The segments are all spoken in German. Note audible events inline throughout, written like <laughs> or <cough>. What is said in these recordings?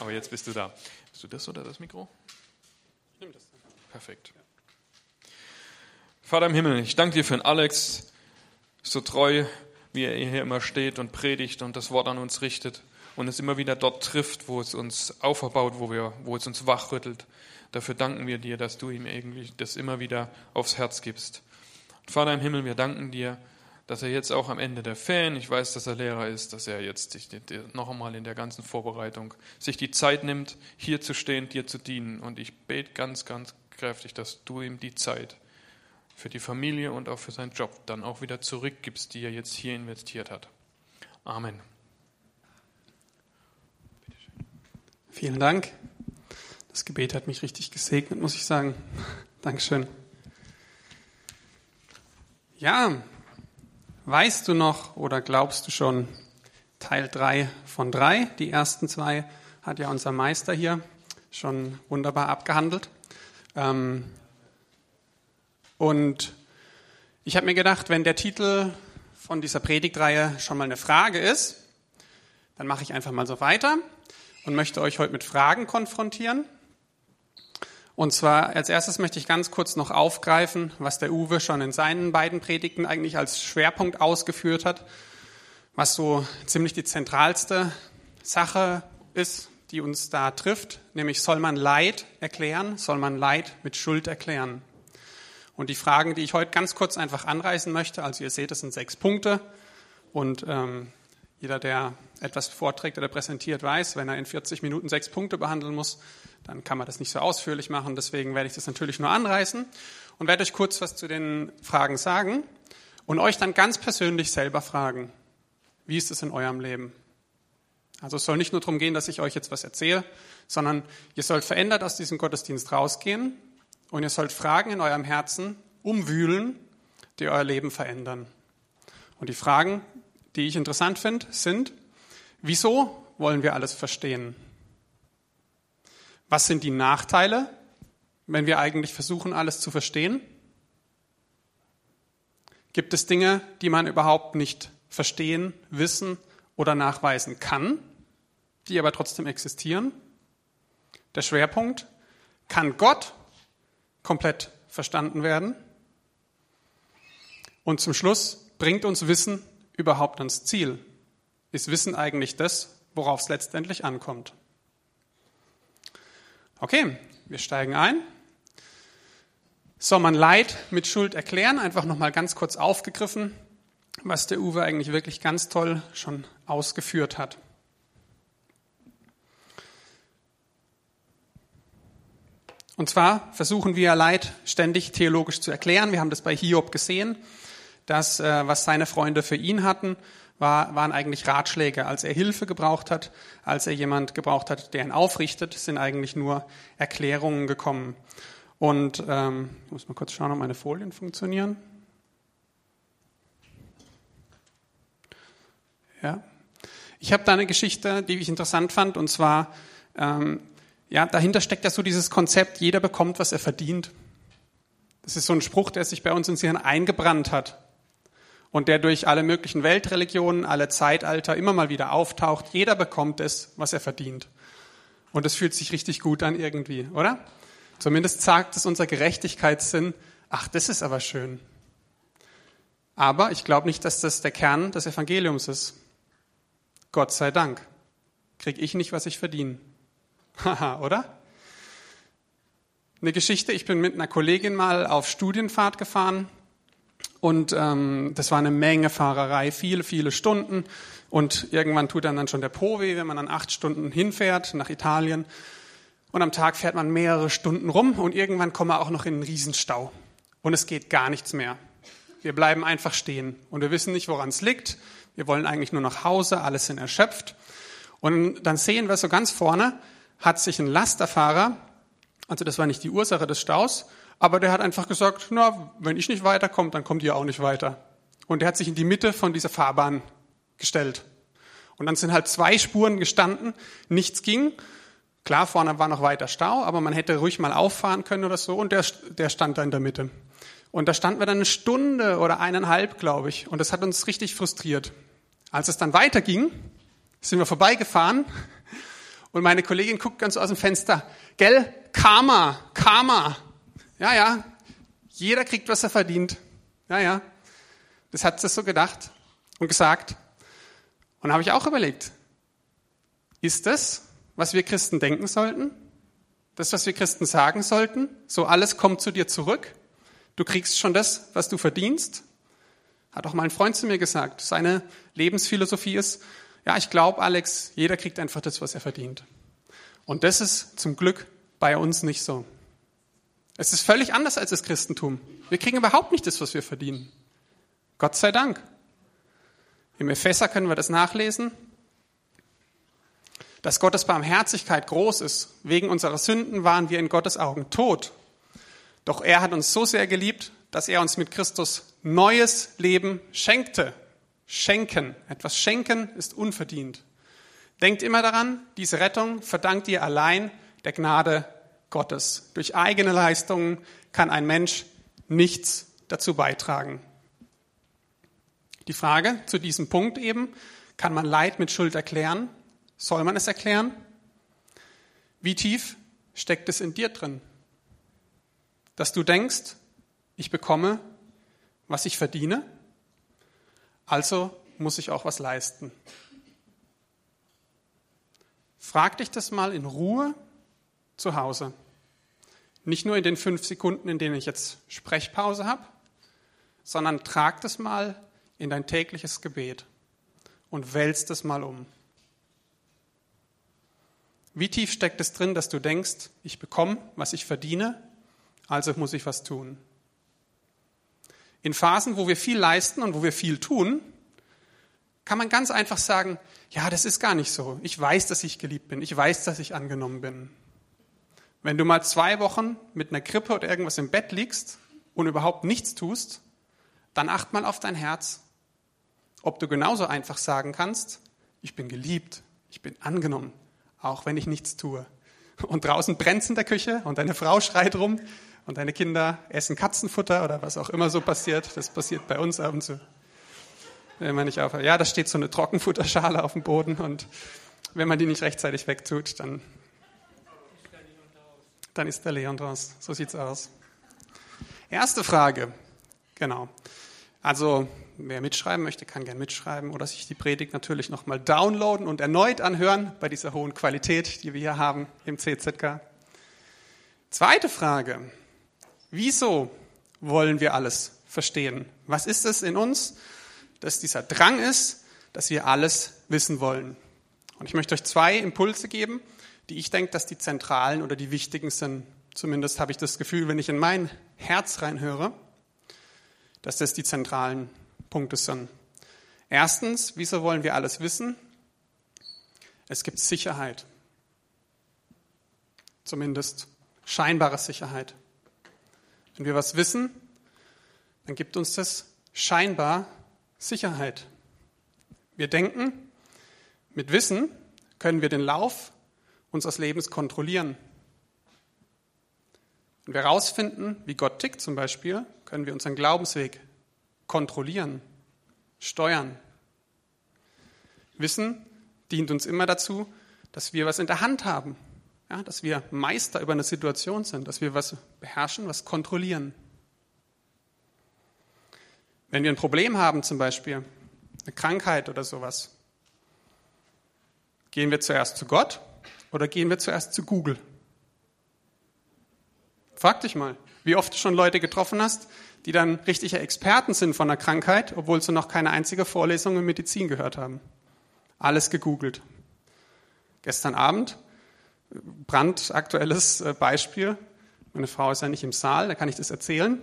Aber jetzt bist du da. Bist du das oder das Mikro? Ich nehme das. Perfekt. Vater im Himmel, ich danke dir für den Alex, so treu, wie er hier immer steht und predigt und das Wort an uns richtet und es immer wieder dort trifft, wo es uns auferbaut, wo, wir, wo es uns wachrüttelt. Dafür danken wir dir, dass du ihm irgendwie das immer wieder aufs Herz gibst. Vater im Himmel, wir danken dir, dass er jetzt auch am Ende der Ferien, ich weiß, dass er Lehrer ist, dass er jetzt noch einmal in der ganzen Vorbereitung sich die Zeit nimmt, hier zu stehen, dir zu dienen. Und ich bete ganz, ganz kräftig, dass du ihm die Zeit für die Familie und auch für seinen Job dann auch wieder zurückgibst, die er jetzt hier investiert hat. Amen. Vielen Dank. Das Gebet hat mich richtig gesegnet, muss ich sagen. <laughs> Dankeschön. Ja, Weißt du noch oder glaubst du schon Teil 3 von 3? Die ersten zwei hat ja unser Meister hier schon wunderbar abgehandelt. Ähm, und ich habe mir gedacht, wenn der Titel von dieser Predigtreihe schon mal eine Frage ist, dann mache ich einfach mal so weiter und möchte euch heute mit Fragen konfrontieren. Und zwar als erstes möchte ich ganz kurz noch aufgreifen, was der Uwe schon in seinen beiden Predigten eigentlich als Schwerpunkt ausgeführt hat, was so ziemlich die zentralste Sache ist, die uns da trifft, nämlich soll man Leid erklären, soll man Leid mit Schuld erklären. Und die Fragen, die ich heute ganz kurz einfach anreißen möchte, also ihr seht, es sind sechs Punkte und ähm, jeder, der etwas vorträgt oder präsentiert, weiß, wenn er in 40 Minuten sechs Punkte behandeln muss, dann kann man das nicht so ausführlich machen. Deswegen werde ich das natürlich nur anreißen und werde euch kurz was zu den Fragen sagen und euch dann ganz persönlich selber fragen, wie ist es in eurem Leben? Also es soll nicht nur darum gehen, dass ich euch jetzt was erzähle, sondern ihr sollt verändert aus diesem Gottesdienst rausgehen und ihr sollt Fragen in eurem Herzen umwühlen, die euer Leben verändern. Und die Fragen, die ich interessant finde, sind, wieso wollen wir alles verstehen? Was sind die Nachteile, wenn wir eigentlich versuchen, alles zu verstehen? Gibt es Dinge, die man überhaupt nicht verstehen, wissen oder nachweisen kann, die aber trotzdem existieren? Der Schwerpunkt, kann Gott komplett verstanden werden? Und zum Schluss, bringt uns Wissen überhaupt ans Ziel? Ist Wissen eigentlich das, worauf es letztendlich ankommt? Okay, wir steigen ein. Soll man Leid mit Schuld erklären? Einfach nochmal ganz kurz aufgegriffen, was der Uwe eigentlich wirklich ganz toll schon ausgeführt hat. Und zwar versuchen wir Leid ständig theologisch zu erklären. Wir haben das bei Hiob gesehen, dass äh, was seine Freunde für ihn hatten, war, waren eigentlich Ratschläge. Als er Hilfe gebraucht hat, als er jemand gebraucht hat, der ihn aufrichtet, sind eigentlich nur Erklärungen gekommen. Und ähm, ich muss mal kurz schauen, ob meine Folien funktionieren. Ja. Ich habe da eine Geschichte, die ich interessant fand, und zwar, ähm, ja, dahinter steckt ja so dieses Konzept, jeder bekommt, was er verdient. Das ist so ein Spruch, der sich bei uns ins Hirn eingebrannt hat und der durch alle möglichen Weltreligionen, alle Zeitalter immer mal wieder auftaucht. Jeder bekommt es, was er verdient. Und es fühlt sich richtig gut an irgendwie, oder? Zumindest sagt es unser Gerechtigkeitssinn, ach, das ist aber schön. Aber ich glaube nicht, dass das der Kern des Evangeliums ist. Gott sei Dank. Krieg ich nicht, was ich verdiene. <laughs> Haha, oder? Eine Geschichte, ich bin mit einer Kollegin mal auf Studienfahrt gefahren und ähm, das war eine Menge Fahrerei, viele, viele Stunden. Und irgendwann tut dann, dann schon der Po weh, wenn man dann acht Stunden hinfährt nach Italien. Und am Tag fährt man mehrere Stunden rum und irgendwann kommen wir auch noch in einen Riesenstau. Und es geht gar nichts mehr. Wir bleiben einfach stehen und wir wissen nicht, woran es liegt. Wir wollen eigentlich nur nach Hause, alles sind erschöpft. Und dann sehen wir so ganz vorne, hat sich ein Lasterfahrer, also das war nicht die Ursache des Staus, aber der hat einfach gesagt, na, wenn ich nicht weiterkomme, dann kommt ihr auch nicht weiter. Und der hat sich in die Mitte von dieser Fahrbahn gestellt. Und dann sind halt zwei Spuren gestanden, nichts ging. Klar, vorne war noch weiter Stau, aber man hätte ruhig mal auffahren können oder so. Und der, der stand da in der Mitte. Und da standen wir dann eine Stunde oder eineinhalb, glaube ich. Und das hat uns richtig frustriert. Als es dann weiterging, sind wir vorbeigefahren Und meine Kollegin guckt ganz aus dem Fenster. Gell? Karma, Karma. Ja, ja. Jeder kriegt, was er verdient. Ja, ja. Das hat sie so gedacht und gesagt. Und habe ich auch überlegt, ist das, was wir Christen denken sollten? Das, was wir Christen sagen sollten? So alles kommt zu dir zurück. Du kriegst schon das, was du verdienst. Hat auch mal ein Freund zu mir gesagt. Seine Lebensphilosophie ist, ja, ich glaube, Alex, jeder kriegt einfach das, was er verdient. Und das ist zum Glück bei uns nicht so. Es ist völlig anders als das Christentum. Wir kriegen überhaupt nicht das, was wir verdienen. Gott sei Dank. Im Epheser können wir das nachlesen, dass Gottes Barmherzigkeit groß ist. Wegen unserer Sünden waren wir in Gottes Augen tot. Doch er hat uns so sehr geliebt, dass er uns mit Christus neues Leben schenkte. Schenken. Etwas schenken ist unverdient. Denkt immer daran, diese Rettung verdankt ihr allein der Gnade Gottes. Durch eigene Leistungen kann ein Mensch nichts dazu beitragen. Die Frage zu diesem Punkt eben, kann man Leid mit Schuld erklären? Soll man es erklären? Wie tief steckt es in dir drin? Dass du denkst, ich bekomme, was ich verdiene? Also muss ich auch was leisten. Frag dich das mal in Ruhe zu Hause. Nicht nur in den fünf Sekunden, in denen ich jetzt Sprechpause habe, sondern trag das mal in dein tägliches Gebet und wälzt es mal um. Wie tief steckt es drin, dass du denkst, ich bekomme, was ich verdiene, also muss ich was tun? In Phasen, wo wir viel leisten und wo wir viel tun, kann man ganz einfach sagen, ja, das ist gar nicht so. Ich weiß, dass ich geliebt bin. Ich weiß, dass ich angenommen bin. Wenn du mal zwei Wochen mit einer Grippe oder irgendwas im Bett liegst und überhaupt nichts tust, dann acht mal auf dein Herz, ob du genauso einfach sagen kannst, ich bin geliebt, ich bin angenommen, auch wenn ich nichts tue. Und draußen brennt in der Küche und deine Frau schreit rum und deine Kinder essen Katzenfutter oder was auch immer so passiert. Das passiert bei uns ab und zu. Wenn man nicht aufhört. Ja, da steht so eine Trockenfutterschale auf dem Boden und wenn man die nicht rechtzeitig wegtut, dann, dann ist der Leon draus. So sieht's aus. Erste Frage. Genau. Also, wer mitschreiben möchte, kann gern mitschreiben oder sich die Predigt natürlich nochmal downloaden und erneut anhören bei dieser hohen Qualität, die wir hier haben im CZK. Zweite Frage. Wieso wollen wir alles verstehen? Was ist es in uns, dass dieser Drang ist, dass wir alles wissen wollen? Und ich möchte euch zwei Impulse geben, die ich denke, dass die zentralen oder die wichtigen sind. Zumindest habe ich das Gefühl, wenn ich in mein Herz reinhöre, dass das die zentralen Punkte sind. Erstens, wieso wollen wir alles wissen? Es gibt Sicherheit. Zumindest scheinbare Sicherheit. Wenn wir was wissen, dann gibt uns das scheinbar Sicherheit. Wir denken, mit Wissen können wir den Lauf unseres Lebens kontrollieren. Wenn wir herausfinden, wie Gott tickt zum Beispiel, können wir unseren Glaubensweg kontrollieren, steuern. Wissen dient uns immer dazu, dass wir was in der Hand haben, ja, dass wir Meister über eine Situation sind, dass wir was beherrschen, was kontrollieren. Wenn wir ein Problem haben, zum Beispiel eine Krankheit oder sowas, gehen wir zuerst zu Gott oder gehen wir zuerst zu Google? Frag dich mal, wie oft du schon Leute getroffen hast, die dann richtige Experten sind von der Krankheit, obwohl sie noch keine einzige Vorlesung in Medizin gehört haben. Alles gegoogelt. Gestern Abend brandaktuelles äh, Beispiel. Meine Frau ist ja nicht im Saal, da kann ich das erzählen.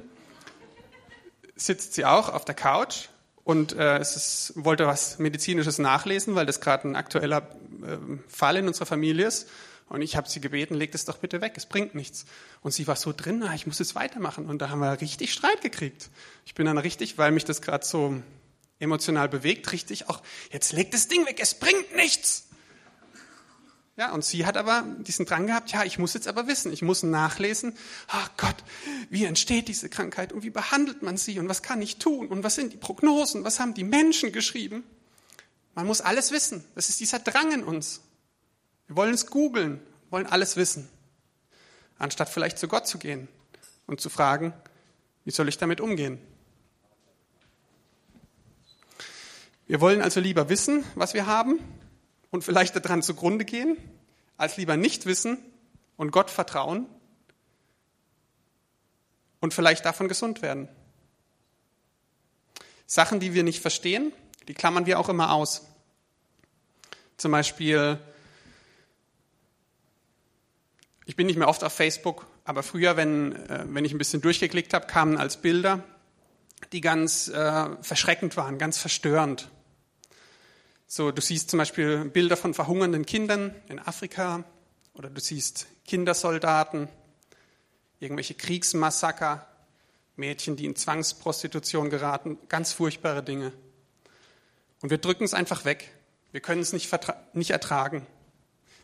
Sitzt sie auch auf der Couch und äh, es ist, wollte was Medizinisches nachlesen, weil das gerade ein aktueller äh, Fall in unserer Familie ist. Und ich habe sie gebeten, leg das doch bitte weg, es bringt nichts. Und sie war so drin, ah, ich muss jetzt weitermachen. Und da haben wir richtig Streit gekriegt. Ich bin dann richtig, weil mich das gerade so emotional bewegt, richtig auch, jetzt leg das Ding weg, es bringt nichts. Ja, und sie hat aber diesen Drang gehabt, ja, ich muss jetzt aber wissen, ich muss nachlesen, ach Gott, wie entsteht diese Krankheit und wie behandelt man sie und was kann ich tun und was sind die Prognosen, was haben die Menschen geschrieben? Man muss alles wissen. Das ist dieser Drang in uns. Wir wollen es googeln, wollen alles wissen, anstatt vielleicht zu Gott zu gehen und zu fragen, wie soll ich damit umgehen? Wir wollen also lieber wissen, was wir haben und vielleicht daran zugrunde gehen, als lieber nicht wissen und Gott vertrauen und vielleicht davon gesund werden. Sachen, die wir nicht verstehen, die klammern wir auch immer aus. Zum Beispiel, ich bin nicht mehr oft auf Facebook, aber früher, wenn, äh, wenn ich ein bisschen durchgeklickt habe, kamen als Bilder, die ganz äh, verschreckend waren, ganz verstörend. So, du siehst zum Beispiel Bilder von verhungernden Kindern in Afrika oder du siehst Kindersoldaten, irgendwelche Kriegsmassaker, Mädchen, die in Zwangsprostitution geraten, ganz furchtbare Dinge. Und wir drücken es einfach weg. Wir können es nicht, nicht ertragen.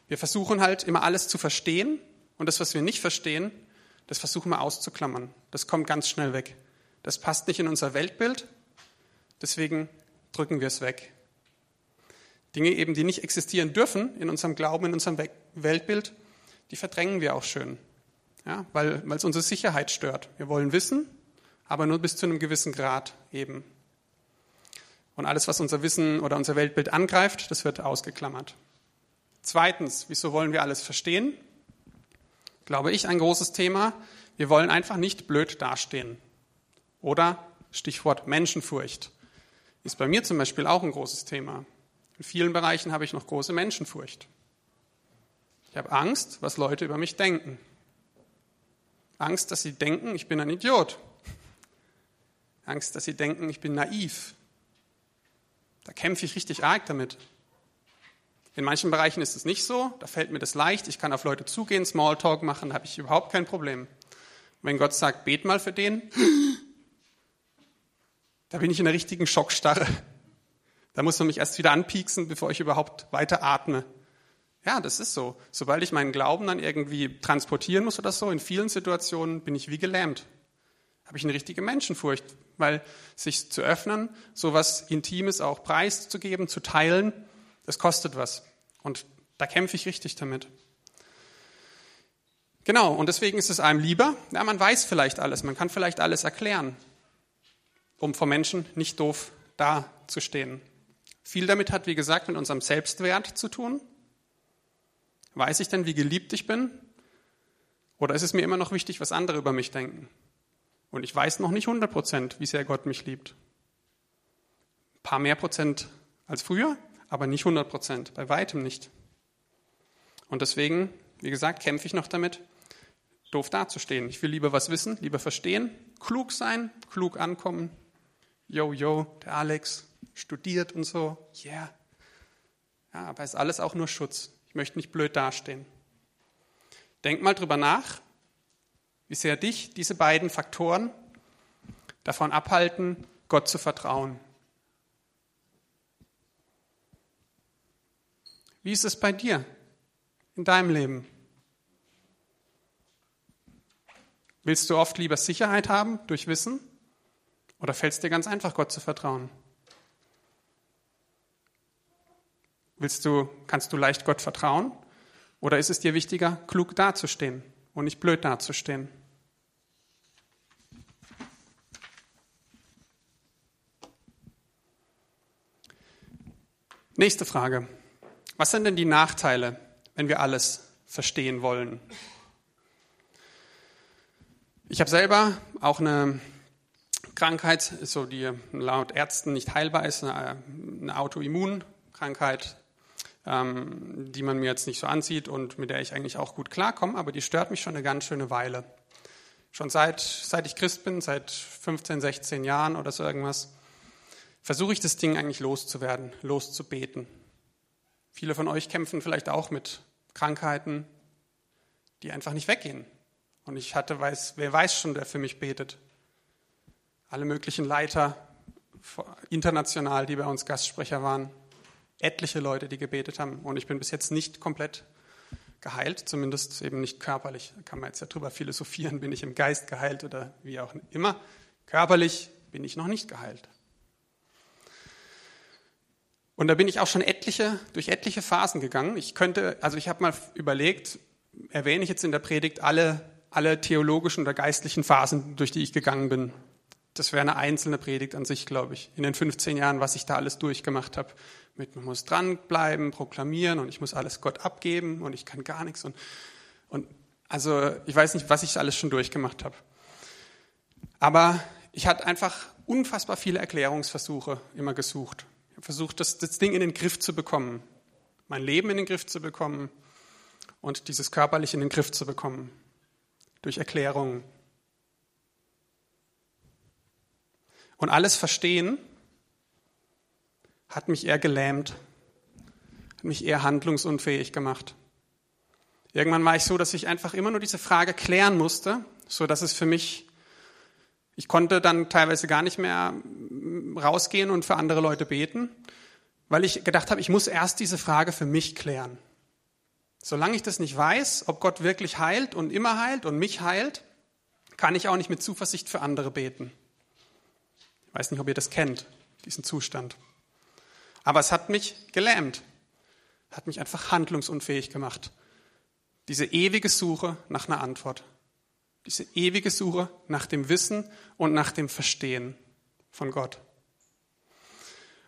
Wir versuchen halt immer alles zu verstehen und das, was wir nicht verstehen, das versuchen wir auszuklammern. Das kommt ganz schnell weg. Das passt nicht in unser Weltbild, deswegen drücken wir es weg. Dinge eben, die nicht existieren dürfen in unserem Glauben, in unserem Weltbild, die verdrängen wir auch schön, ja, weil, es unsere Sicherheit stört. Wir wollen wissen, aber nur bis zu einem gewissen Grad eben. Und alles, was unser Wissen oder unser Weltbild angreift, das wird ausgeklammert. Zweitens, wieso wollen wir alles verstehen? Glaube ich, ein großes Thema. Wir wollen einfach nicht blöd dastehen. Oder Stichwort Menschenfurcht. Ist bei mir zum Beispiel auch ein großes Thema. In vielen Bereichen habe ich noch große Menschenfurcht. Ich habe Angst, was Leute über mich denken. Angst, dass sie denken, ich bin ein Idiot. Angst, dass sie denken, ich bin naiv. Da kämpfe ich richtig arg damit. In manchen Bereichen ist es nicht so, da fällt mir das leicht, ich kann auf Leute zugehen, Smalltalk machen, da habe ich überhaupt kein Problem. wenn Gott sagt, bet mal für den, da bin ich in der richtigen Schockstarre. Da muss man mich erst wieder anpieksen, bevor ich überhaupt weiter atme. Ja, das ist so. Sobald ich meinen Glauben dann irgendwie transportieren muss oder so, in vielen Situationen bin ich wie gelähmt. Habe ich eine richtige Menschenfurcht, weil sich zu öffnen, so was Intimes auch preiszugeben, zu teilen, das kostet was. Und da kämpfe ich richtig damit. Genau, und deswegen ist es einem lieber, ja, man weiß vielleicht alles, man kann vielleicht alles erklären, um vor Menschen nicht doof dazustehen. Viel damit hat, wie gesagt, mit unserem Selbstwert zu tun. Weiß ich denn, wie geliebt ich bin? Oder ist es mir immer noch wichtig, was andere über mich denken? Und ich weiß noch nicht 100 Prozent, wie sehr Gott mich liebt. Ein paar mehr Prozent als früher, aber nicht 100 Prozent, bei weitem nicht. Und deswegen, wie gesagt, kämpfe ich noch damit, doof dazustehen. Ich will lieber was wissen, lieber verstehen, klug sein, klug ankommen. Yo, yo, der Alex, studiert und so, yeah. Ja, aber ist alles auch nur Schutz. Ich möchte nicht blöd dastehen. Denk mal drüber nach, wie sehr dich diese beiden Faktoren davon abhalten, Gott zu vertrauen. Wie ist es bei dir in deinem Leben? Willst du oft lieber Sicherheit haben durch Wissen oder fällt es dir ganz einfach, Gott zu vertrauen? Willst du, kannst du leicht Gott vertrauen? Oder ist es dir wichtiger, klug dazustehen und nicht blöd dazustehen? Nächste Frage. Was sind denn die Nachteile, wenn wir alles verstehen wollen? Ich habe selber auch eine Krankheit, so die laut Ärzten nicht heilbar ist, eine, eine Autoimmunkrankheit, ähm, die man mir jetzt nicht so ansieht und mit der ich eigentlich auch gut klarkomme, aber die stört mich schon eine ganz schöne Weile. Schon seit, seit ich Christ bin, seit 15, 16 Jahren oder so irgendwas, versuche ich das Ding eigentlich loszuwerden, loszubeten. Viele von euch kämpfen vielleicht auch mit Krankheiten, die einfach nicht weggehen. Und ich hatte, weiß, wer weiß schon, der für mich betet. Alle möglichen Leiter international, die bei uns Gastsprecher waren etliche Leute, die gebetet haben. Und ich bin bis jetzt nicht komplett geheilt, zumindest eben nicht körperlich. Da kann man jetzt ja drüber philosophieren, bin ich im Geist geheilt oder wie auch immer. Körperlich bin ich noch nicht geheilt. Und da bin ich auch schon etliche, durch etliche Phasen gegangen. Ich könnte, also ich habe mal überlegt, erwähne ich jetzt in der Predigt alle, alle theologischen oder geistlichen Phasen, durch die ich gegangen bin. Das wäre eine einzelne Predigt an sich, glaube ich, in den 15 Jahren, was ich da alles durchgemacht habe. Mit man muss dranbleiben, proklamieren und ich muss alles Gott abgeben und ich kann gar nichts. Und, und also ich weiß nicht, was ich alles schon durchgemacht habe. Aber ich hatte einfach unfassbar viele Erklärungsversuche immer gesucht. Ich habe versucht, das, das Ding in den Griff zu bekommen, mein Leben in den Griff zu bekommen und dieses körperlich in den Griff zu bekommen. Durch Erklärungen. Und alles Verstehen hat mich eher gelähmt, hat mich eher handlungsunfähig gemacht. Irgendwann war ich so, dass ich einfach immer nur diese Frage klären musste, so dass es für mich, ich konnte dann teilweise gar nicht mehr rausgehen und für andere Leute beten, weil ich gedacht habe, ich muss erst diese Frage für mich klären. Solange ich das nicht weiß, ob Gott wirklich heilt und immer heilt und mich heilt, kann ich auch nicht mit Zuversicht für andere beten. Ich weiß nicht, ob ihr das kennt, diesen Zustand. Aber es hat mich gelähmt, hat mich einfach handlungsunfähig gemacht. Diese ewige Suche nach einer Antwort. Diese ewige Suche nach dem Wissen und nach dem Verstehen von Gott.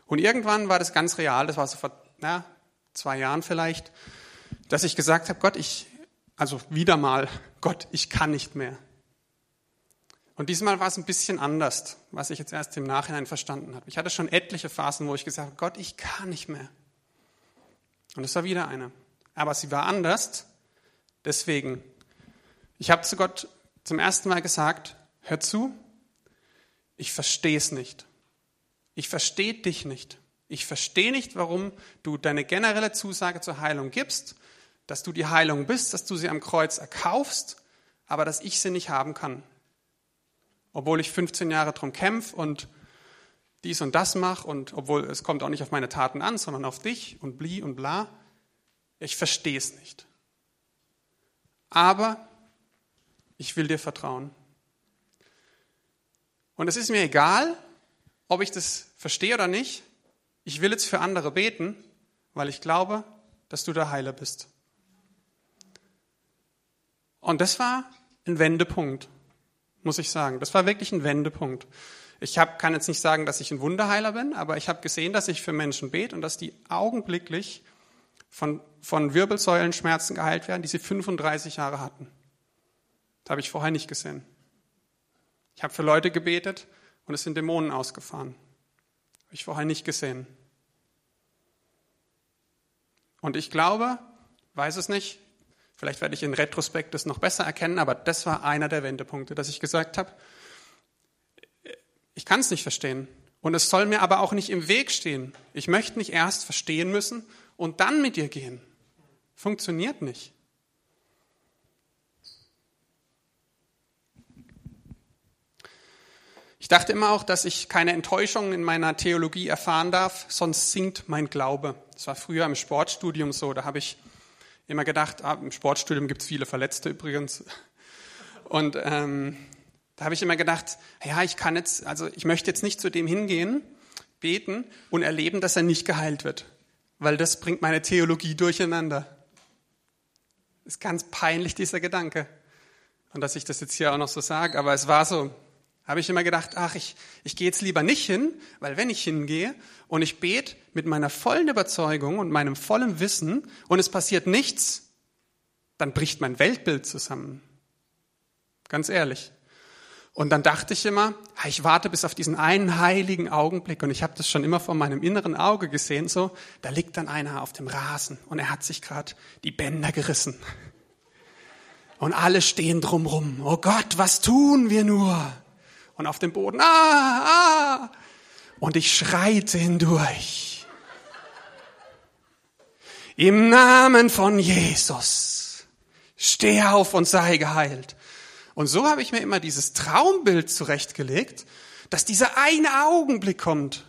Und irgendwann war das ganz real, das war so vor na, zwei Jahren vielleicht, dass ich gesagt habe, Gott, ich, also wieder mal, <laughs> Gott, ich kann nicht mehr. Und diesmal war es ein bisschen anders, was ich jetzt erst im Nachhinein verstanden habe. Ich hatte schon etliche Phasen, wo ich gesagt habe, Gott, ich kann nicht mehr. Und es war wieder eine. Aber sie war anders, Deswegen, ich habe zu Gott zum ersten Mal gesagt, hör zu, ich verstehe es nicht. Ich verstehe dich nicht. Ich verstehe nicht, warum du deine generelle Zusage zur Heilung gibst, dass du die Heilung bist, dass du sie am Kreuz erkaufst, aber dass ich sie nicht haben kann. Obwohl ich 15 Jahre drum kämpfe und dies und das mache und obwohl es kommt auch nicht auf meine Taten an, sondern auf dich und bli und bla. Ich verstehe es nicht aber ich will dir vertrauen. Und es ist mir egal, ob ich das verstehe oder nicht. Ich will jetzt für andere beten, weil ich glaube, dass du der Heiler bist. Und das war ein Wendepunkt, muss ich sagen. Das war wirklich ein Wendepunkt. Ich hab, kann jetzt nicht sagen, dass ich ein Wunderheiler bin, aber ich habe gesehen, dass ich für Menschen bete und dass die augenblicklich von, von Wirbelsäulenschmerzen geheilt werden, die sie 35 Jahre hatten. Das habe ich vorher nicht gesehen. Ich habe für Leute gebetet und es sind Dämonen ausgefahren. Habe ich vorher nicht gesehen. Und ich glaube, weiß es nicht, vielleicht werde ich in Retrospekt das noch besser erkennen, aber das war einer der Wendepunkte, dass ich gesagt habe, ich kann es nicht verstehen. Und es soll mir aber auch nicht im Weg stehen. Ich möchte nicht erst verstehen müssen und dann mit dir gehen. Funktioniert nicht. Ich dachte immer auch, dass ich keine Enttäuschungen in meiner Theologie erfahren darf, sonst sinkt mein Glaube. Das war früher im Sportstudium so. Da habe ich immer gedacht, ah, im Sportstudium gibt es viele Verletzte übrigens. Und ähm, da habe ich immer gedacht, ja, ich kann jetzt, also ich möchte jetzt nicht zu dem hingehen, beten und erleben, dass er nicht geheilt wird weil das bringt meine Theologie durcheinander. Ist ganz peinlich, dieser Gedanke. Und dass ich das jetzt hier auch noch so sage, aber es war so. Habe ich immer gedacht, ach, ich, ich gehe jetzt lieber nicht hin, weil wenn ich hingehe und ich bete mit meiner vollen Überzeugung und meinem vollen Wissen und es passiert nichts, dann bricht mein Weltbild zusammen. Ganz ehrlich. Und dann dachte ich immer, ich warte bis auf diesen einen heiligen Augenblick und ich habe das schon immer vor meinem inneren Auge gesehen, so, da liegt dann einer auf dem Rasen und er hat sich gerade die Bänder gerissen. Und alle stehen drumrum. Oh Gott, was tun wir nur? Und auf dem Boden, ah, ah. Und ich schreite hindurch. Im Namen von Jesus. Steh auf und sei geheilt. Und so habe ich mir immer dieses Traumbild zurechtgelegt, dass dieser eine Augenblick kommt.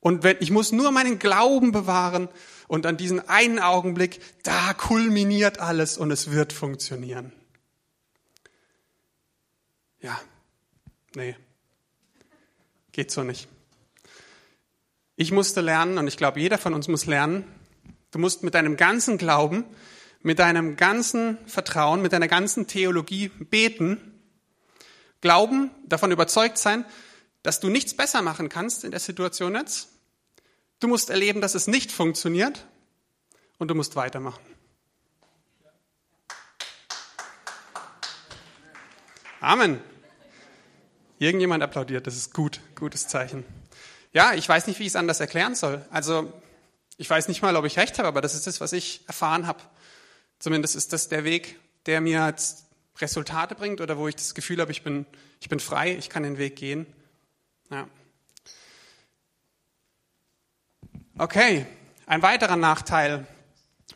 Und wenn, ich muss nur meinen Glauben bewahren und an diesen einen Augenblick, da kulminiert alles und es wird funktionieren. Ja, nee, geht so nicht. Ich musste lernen, und ich glaube, jeder von uns muss lernen, du musst mit deinem ganzen Glauben, mit deinem ganzen Vertrauen, mit deiner ganzen Theologie beten, glauben, davon überzeugt sein, dass du nichts besser machen kannst in der Situation jetzt. Du musst erleben, dass es nicht funktioniert und du musst weitermachen. Amen. Irgendjemand applaudiert, das ist gut, gutes Zeichen. Ja, ich weiß nicht, wie ich es anders erklären soll. Also, ich weiß nicht mal, ob ich recht habe, aber das ist das, was ich erfahren habe. Zumindest ist das der Weg, der mir jetzt Resultate bringt oder wo ich das Gefühl habe, ich bin, ich bin frei, ich kann den Weg gehen. Ja. Okay, ein weiterer Nachteil,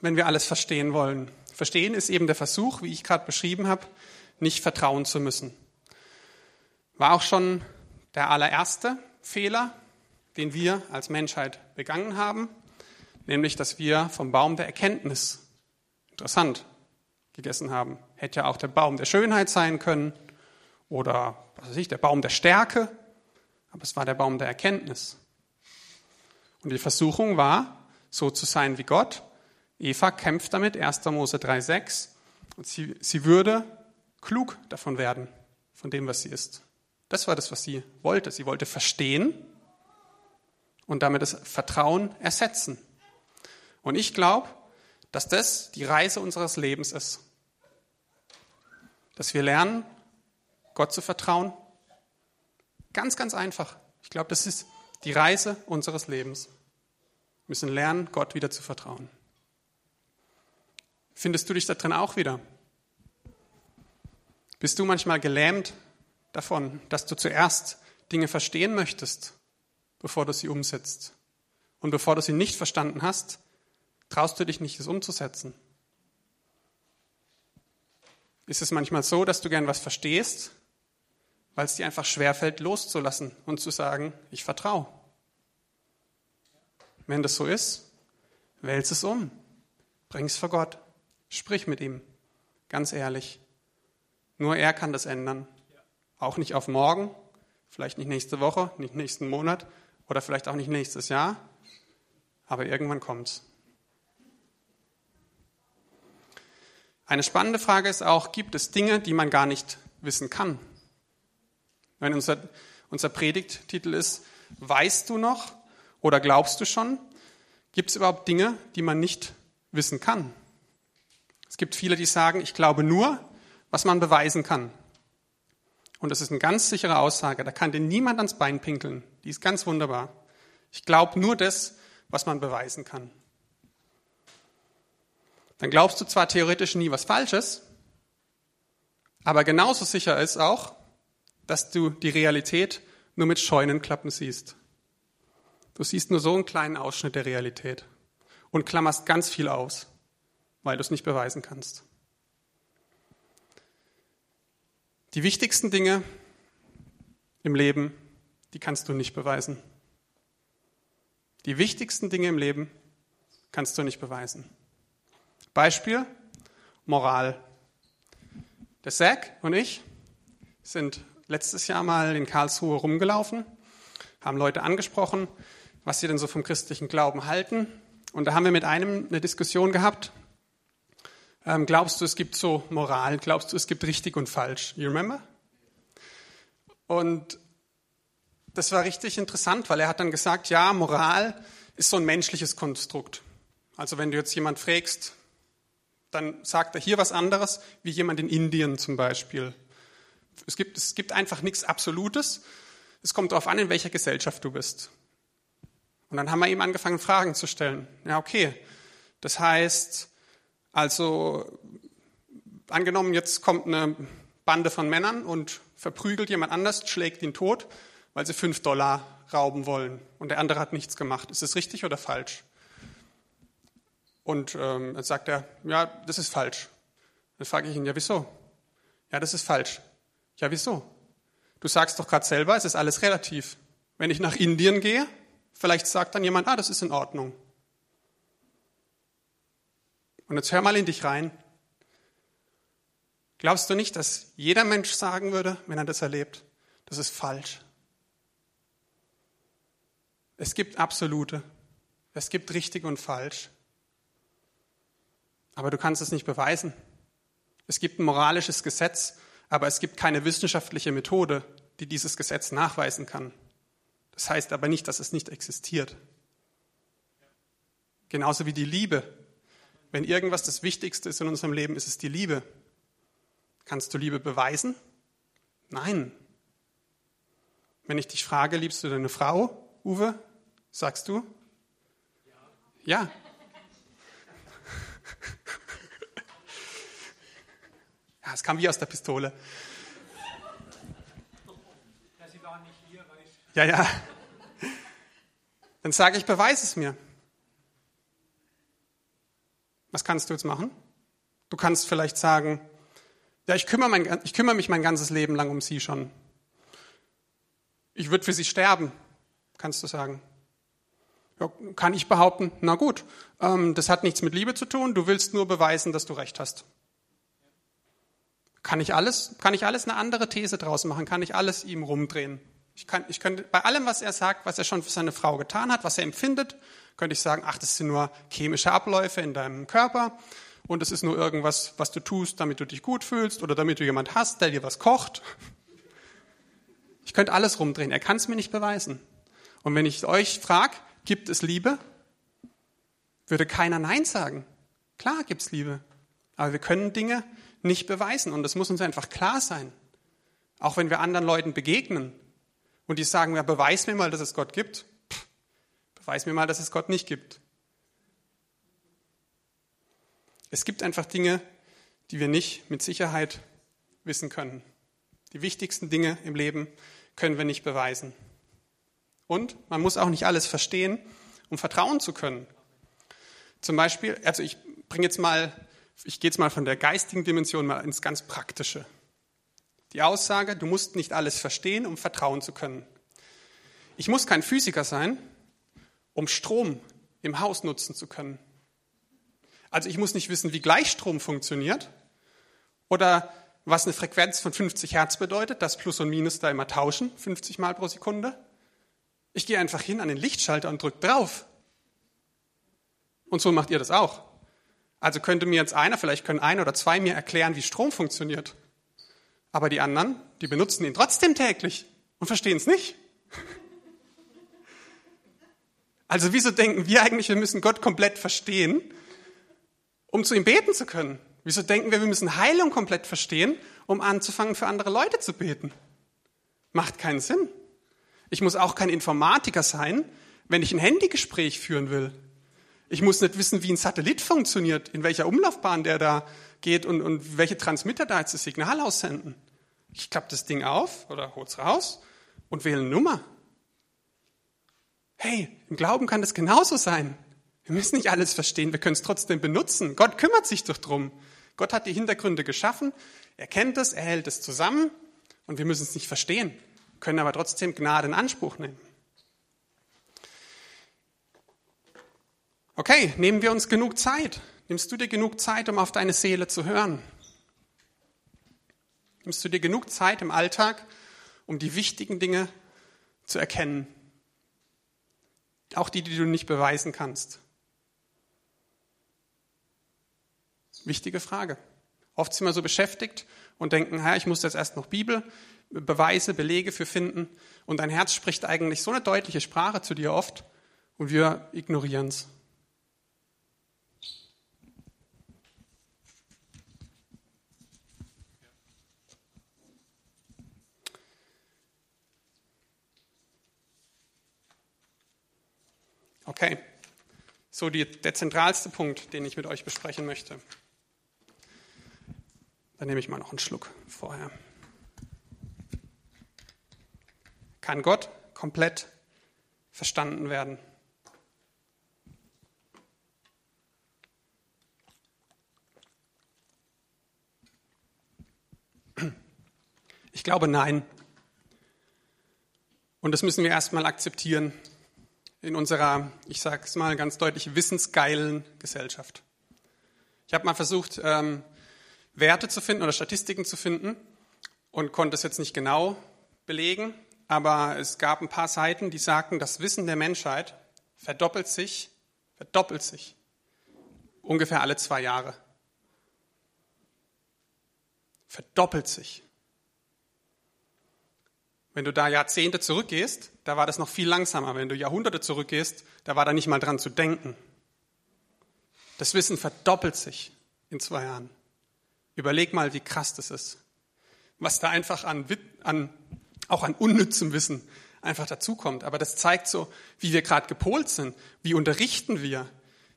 wenn wir alles verstehen wollen. Verstehen ist eben der Versuch, wie ich gerade beschrieben habe, nicht vertrauen zu müssen. War auch schon der allererste Fehler, den wir als Menschheit begangen haben, nämlich dass wir vom Baum der Erkenntnis, interessant, gegessen haben. Hätte ja auch der Baum der Schönheit sein können oder was weiß ich, der Baum der Stärke, aber es war der Baum der Erkenntnis. Und die Versuchung war, so zu sein wie Gott. Eva kämpft damit, 1. Mose 3,6, und sie, sie würde klug davon werden, von dem, was sie ist. Das war das, was sie wollte. Sie wollte verstehen und damit das Vertrauen ersetzen. Und ich glaube, dass das die Reise unseres Lebens ist. Dass wir lernen, Gott zu vertrauen. Ganz, ganz einfach. Ich glaube, das ist die Reise unseres Lebens. Wir müssen lernen, Gott wieder zu vertrauen. Findest du dich da drin auch wieder? Bist du manchmal gelähmt davon, dass du zuerst Dinge verstehen möchtest bevor du sie umsetzt. Und bevor du sie nicht verstanden hast, traust du dich nicht, es umzusetzen. Ist es manchmal so, dass du gern was verstehst, weil es dir einfach schwerfällt, loszulassen und zu sagen, ich vertraue. Wenn das so ist, wälz es um. Bring es vor Gott. Sprich mit ihm. Ganz ehrlich. Nur er kann das ändern. Auch nicht auf morgen, vielleicht nicht nächste Woche, nicht nächsten Monat, oder vielleicht auch nicht nächstes Jahr, aber irgendwann kommt's. Eine spannende Frage ist auch, gibt es Dinge, die man gar nicht wissen kann? Wenn unser, unser Predigttitel ist, weißt du noch oder glaubst du schon? Gibt es überhaupt Dinge, die man nicht wissen kann? Es gibt viele, die sagen, ich glaube nur, was man beweisen kann. Und das ist eine ganz sichere Aussage. Da kann dir niemand ans Bein pinkeln. Die ist ganz wunderbar. Ich glaube nur das, was man beweisen kann. Dann glaubst du zwar theoretisch nie was Falsches, aber genauso sicher ist auch, dass du die Realität nur mit Scheunenklappen siehst. Du siehst nur so einen kleinen Ausschnitt der Realität und klammerst ganz viel aus, weil du es nicht beweisen kannst. Die wichtigsten Dinge im Leben, die kannst du nicht beweisen. Die wichtigsten Dinge im Leben kannst du nicht beweisen. Beispiel, Moral. Der Zack und ich sind letztes Jahr mal in Karlsruhe rumgelaufen, haben Leute angesprochen, was sie denn so vom christlichen Glauben halten. Und da haben wir mit einem eine Diskussion gehabt, ähm, glaubst du, es gibt so Moral? Glaubst du, es gibt richtig und falsch? You remember? Und das war richtig interessant, weil er hat dann gesagt, ja, Moral ist so ein menschliches Konstrukt. Also wenn du jetzt jemand fragst, dann sagt er hier was anderes, wie jemand in Indien zum Beispiel. Es gibt, es gibt einfach nichts Absolutes. Es kommt darauf an, in welcher Gesellschaft du bist. Und dann haben wir ihm angefangen, Fragen zu stellen. Ja, okay. Das heißt, also angenommen, jetzt kommt eine Bande von Männern und verprügelt jemand anders, schlägt ihn tot, weil sie fünf Dollar rauben wollen und der andere hat nichts gemacht. Ist das richtig oder falsch? Und ähm, dann sagt er, ja, das ist falsch. Dann frage ich ihn, ja, wieso? Ja, das ist falsch. Ja, wieso? Du sagst doch gerade selber, es ist alles relativ. Wenn ich nach Indien gehe, vielleicht sagt dann jemand, ah, das ist in Ordnung. Und jetzt hör mal in dich rein. Glaubst du nicht, dass jeder Mensch sagen würde, wenn er das erlebt, das ist falsch? Es gibt absolute. Es gibt richtig und falsch. Aber du kannst es nicht beweisen. Es gibt ein moralisches Gesetz, aber es gibt keine wissenschaftliche Methode, die dieses Gesetz nachweisen kann. Das heißt aber nicht, dass es nicht existiert. Genauso wie die Liebe. Wenn irgendwas das Wichtigste ist in unserem Leben, ist es die Liebe. Kannst du Liebe beweisen? Nein. Wenn ich dich frage, liebst du deine Frau, Uwe? Sagst du? Ja. Ja, <laughs> es kam wie aus der Pistole. Ja, ja. Dann sage ich, beweis es mir. Was kannst du jetzt machen? Du kannst vielleicht sagen, ja, ich kümmere, mein, ich kümmere mich mein ganzes Leben lang um sie schon. Ich würde für sie sterben, kannst du sagen. Ja, kann ich behaupten, na gut, ähm, das hat nichts mit Liebe zu tun, du willst nur beweisen, dass du recht hast. Kann ich alles, kann ich alles eine andere These draus machen? Kann ich alles ihm rumdrehen? Ich, kann, ich könnte bei allem, was er sagt, was er schon für seine Frau getan hat, was er empfindet, könnte ich sagen, ach, das sind nur chemische Abläufe in deinem Körper und es ist nur irgendwas, was du tust, damit du dich gut fühlst oder damit du jemand hast, der dir was kocht. Ich könnte alles rumdrehen. Er kann es mir nicht beweisen. Und wenn ich euch frage, gibt es Liebe? Würde keiner Nein sagen. Klar gibt es Liebe. Aber wir können Dinge nicht beweisen und das muss uns einfach klar sein. Auch wenn wir anderen Leuten begegnen, und die sagen, ja, beweis mir mal, dass es Gott gibt. Beweis mir mal, dass es Gott nicht gibt. Es gibt einfach Dinge, die wir nicht mit Sicherheit wissen können. Die wichtigsten Dinge im Leben können wir nicht beweisen. Und man muss auch nicht alles verstehen, um vertrauen zu können. Zum Beispiel, also ich bringe jetzt mal, ich gehe jetzt mal von der geistigen Dimension mal ins ganz Praktische. Die Aussage, du musst nicht alles verstehen, um vertrauen zu können. Ich muss kein Physiker sein, um Strom im Haus nutzen zu können. Also ich muss nicht wissen, wie Gleichstrom funktioniert oder was eine Frequenz von 50 Hertz bedeutet, dass Plus und Minus da immer tauschen, 50 Mal pro Sekunde. Ich gehe einfach hin an den Lichtschalter und drücke drauf. Und so macht ihr das auch. Also könnte mir jetzt einer, vielleicht können ein oder zwei mir erklären, wie Strom funktioniert. Aber die anderen, die benutzen ihn trotzdem täglich und verstehen es nicht. Also wieso denken wir eigentlich, wir müssen Gott komplett verstehen, um zu ihm beten zu können? Wieso denken wir, wir müssen Heilung komplett verstehen, um anzufangen, für andere Leute zu beten? Macht keinen Sinn. Ich muss auch kein Informatiker sein, wenn ich ein Handygespräch führen will. Ich muss nicht wissen, wie ein Satellit funktioniert, in welcher Umlaufbahn der da geht und, und welche Transmitter da jetzt das Signal aussenden. Ich klappe das Ding auf oder hol's raus und wähle eine Nummer. Hey, im Glauben kann das genauso sein. Wir müssen nicht alles verstehen, wir können es trotzdem benutzen. Gott kümmert sich doch drum. Gott hat die Hintergründe geschaffen, er kennt es, er hält es zusammen und wir müssen es nicht verstehen, können aber trotzdem Gnade in Anspruch nehmen. Okay, nehmen wir uns genug Zeit. Nimmst du dir genug Zeit, um auf deine Seele zu hören? Nimmst du dir genug Zeit im Alltag, um die wichtigen Dinge zu erkennen? Auch die, die du nicht beweisen kannst. Wichtige Frage. Oft sind wir so beschäftigt und denken, ja, ich muss jetzt erst noch Bibel, Beweise, Belege für finden. Und dein Herz spricht eigentlich so eine deutliche Sprache zu dir oft und wir ignorieren es. Okay, so die, der zentralste Punkt, den ich mit euch besprechen möchte. Dann nehme ich mal noch einen Schluck vorher. Kann Gott komplett verstanden werden? Ich glaube nein. Und das müssen wir erstmal akzeptieren in unserer, ich sage es mal ganz deutlich, wissensgeilen Gesellschaft. Ich habe mal versucht, ähm, Werte zu finden oder Statistiken zu finden und konnte es jetzt nicht genau belegen, aber es gab ein paar Seiten, die sagten, das Wissen der Menschheit verdoppelt sich, verdoppelt sich ungefähr alle zwei Jahre. Verdoppelt sich. Wenn du da Jahrzehnte zurückgehst, da war das noch viel langsamer. Wenn du Jahrhunderte zurückgehst, da war da nicht mal dran zu denken. Das Wissen verdoppelt sich in zwei Jahren. Überleg mal, wie krass das ist. Was da einfach an, an auch an unnützem Wissen einfach dazukommt. Aber das zeigt so, wie wir gerade gepolt sind. Wie unterrichten wir?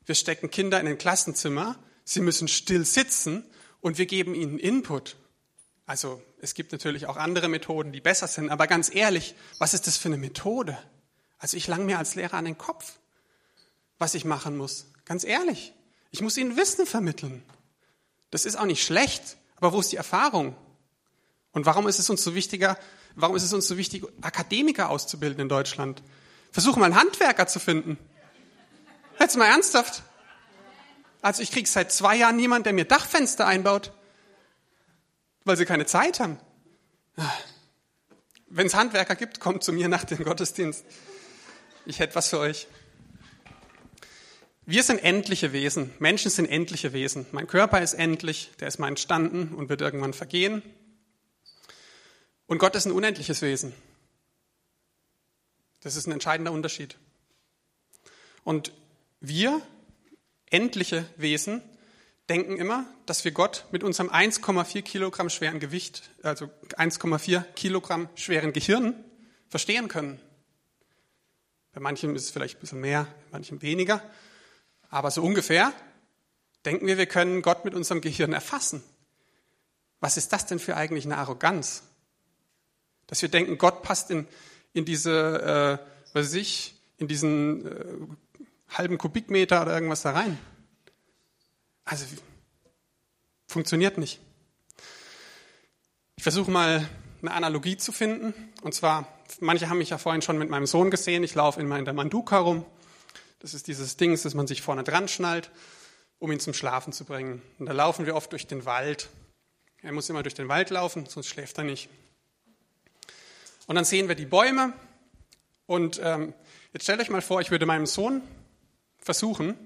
Wir stecken Kinder in ein Klassenzimmer, sie müssen still sitzen und wir geben ihnen Input. Also es gibt natürlich auch andere Methoden, die besser sind, aber ganz ehrlich, was ist das für eine Methode? Also ich lang mir als Lehrer an den Kopf, was ich machen muss. Ganz ehrlich, ich muss ihnen Wissen vermitteln. Das ist auch nicht schlecht, aber wo ist die Erfahrung? Und warum ist es uns so wichtiger, warum ist es uns so wichtig, Akademiker auszubilden in Deutschland? Versuche mal einen Handwerker zu finden. Jetzt mal ernsthaft. Also ich kriege seit zwei Jahren niemanden, der mir Dachfenster einbaut, weil sie keine Zeit haben. Wenn es Handwerker gibt, kommt zu mir nach dem Gottesdienst. Ich hätte was für euch. Wir sind endliche Wesen. Menschen sind endliche Wesen. Mein Körper ist endlich, der ist mal entstanden und wird irgendwann vergehen. Und Gott ist ein unendliches Wesen. Das ist ein entscheidender Unterschied. Und wir, endliche Wesen, denken immer, dass wir Gott mit unserem 1,4 Kilogramm schweren Gewicht, also 1,4 Kilogramm schweren Gehirn verstehen können. Bei manchem ist es vielleicht ein bisschen mehr, bei manchem weniger. Aber so ungefähr denken wir, wir können Gott mit unserem Gehirn erfassen. Was ist das denn für eigentlich eine Arroganz? Dass wir denken, Gott passt in, in diese, äh, was weiß ich, in diesen äh, halben Kubikmeter oder irgendwas da rein. Also funktioniert nicht. Ich versuche mal eine Analogie zu finden. Und zwar, manche haben mich ja vorhin schon mit meinem Sohn gesehen. Ich laufe in der Manduka rum. Das ist dieses Ding, das man sich vorne dran schnallt, um ihn zum Schlafen zu bringen. Und da laufen wir oft durch den Wald. Er muss immer durch den Wald laufen, sonst schläft er nicht. Und dann sehen wir die Bäume. Und ähm, jetzt stellt euch mal vor, ich würde meinem Sohn versuchen,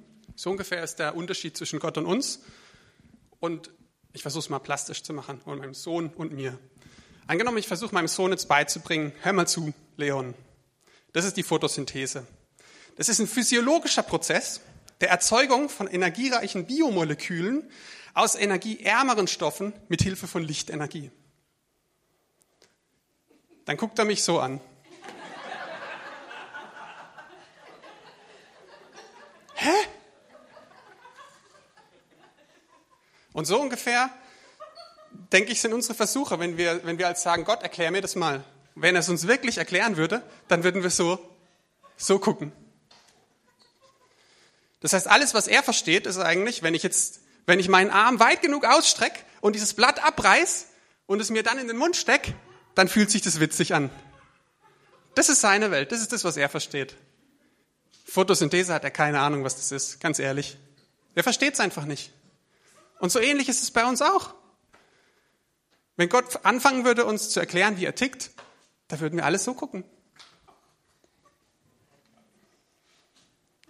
so ungefähr ist der Unterschied zwischen Gott und uns. Und ich versuche es mal plastisch zu machen, und meinem Sohn und mir. Angenommen, ich versuche meinem Sohn jetzt beizubringen, hör mal zu, Leon. Das ist die Photosynthese. Das ist ein physiologischer Prozess der Erzeugung von energiereichen Biomolekülen aus energieärmeren Stoffen mit Hilfe von Lichtenergie. Dann guckt er mich so an. Hä? Und so ungefähr, denke ich, sind unsere Versuche, wenn wir, wenn wir als sagen, Gott, erklär mir das mal. Wenn er es uns wirklich erklären würde, dann würden wir so, so gucken. Das heißt, alles, was er versteht, ist eigentlich, wenn ich jetzt, wenn ich meinen Arm weit genug ausstrecke und dieses Blatt abreiß und es mir dann in den Mund stecke, dann fühlt sich das witzig an. Das ist seine Welt, das ist das, was er versteht. Photosynthese hat er keine Ahnung, was das ist, ganz ehrlich. Er versteht es einfach nicht. Und so ähnlich ist es bei uns auch. Wenn Gott anfangen würde, uns zu erklären, wie er tickt, da würden wir alles so gucken.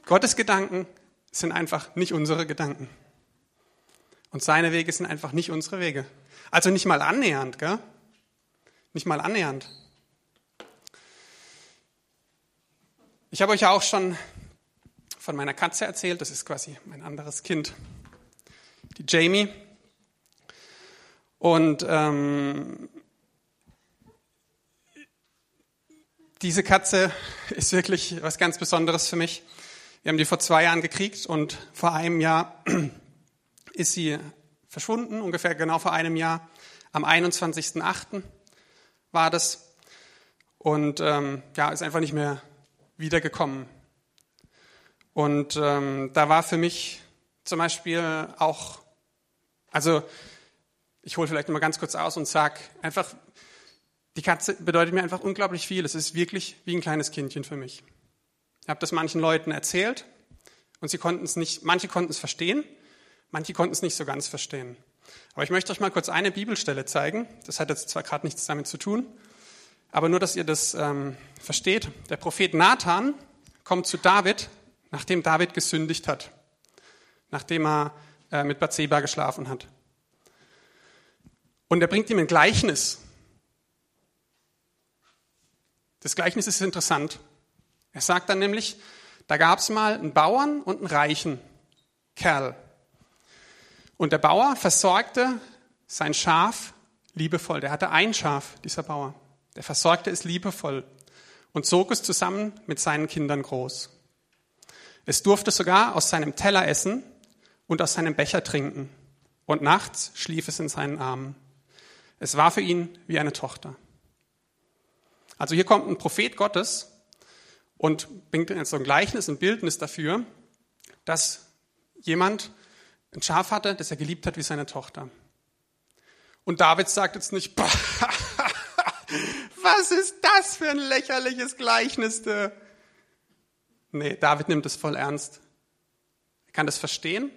Gottes Gedanken sind einfach nicht unsere Gedanken. Und seine Wege sind einfach nicht unsere Wege. Also nicht mal annähernd, gell? Nicht mal annähernd. Ich habe euch ja auch schon von meiner Katze erzählt. Das ist quasi mein anderes Kind, Jamie. Und ähm, diese Katze <laughs> ist wirklich was ganz Besonderes für mich. Wir haben die vor zwei Jahren gekriegt und vor einem Jahr <clears throat> ist sie verschwunden, ungefähr genau vor einem Jahr. Am 21.08. war das. Und ähm, ja, ist einfach nicht mehr wiedergekommen. Und ähm, da war für mich zum Beispiel auch, also ich hole vielleicht mal ganz kurz aus und sage einfach, die Katze bedeutet mir einfach unglaublich viel. Es ist wirklich wie ein kleines Kindchen für mich. Ich habe das manchen Leuten erzählt und sie konnten es nicht, manche konnten es verstehen, manche konnten es nicht so ganz verstehen. Aber ich möchte euch mal kurz eine Bibelstelle zeigen. Das hat jetzt zwar gerade nichts damit zu tun, Aber nur, dass ihr das ähm, versteht. Der Prophet Nathan kommt zu David, nachdem David gesündigt hat, nachdem er äh, mit Bathseba geschlafen hat. Und er bringt ihm ein Gleichnis. Das Gleichnis ist interessant. Er sagt dann nämlich, da gab es mal einen Bauern und einen reichen Kerl. Und der Bauer versorgte sein Schaf liebevoll. Der hatte ein Schaf, dieser Bauer. Der versorgte es liebevoll und zog es zusammen mit seinen Kindern groß. Es durfte sogar aus seinem Teller essen und aus seinem Becher trinken. Und nachts schlief es in seinen Armen. Es war für ihn wie eine Tochter. Also hier kommt ein Prophet Gottes und bringt jetzt so ein Gleichnis, ein Bildnis dafür, dass jemand ein Schaf hatte, das er geliebt hat wie seine Tochter. Und David sagt jetzt nicht, <laughs> was ist das für ein lächerliches Gleichnis? Nee, David nimmt es voll ernst. Er kann das verstehen,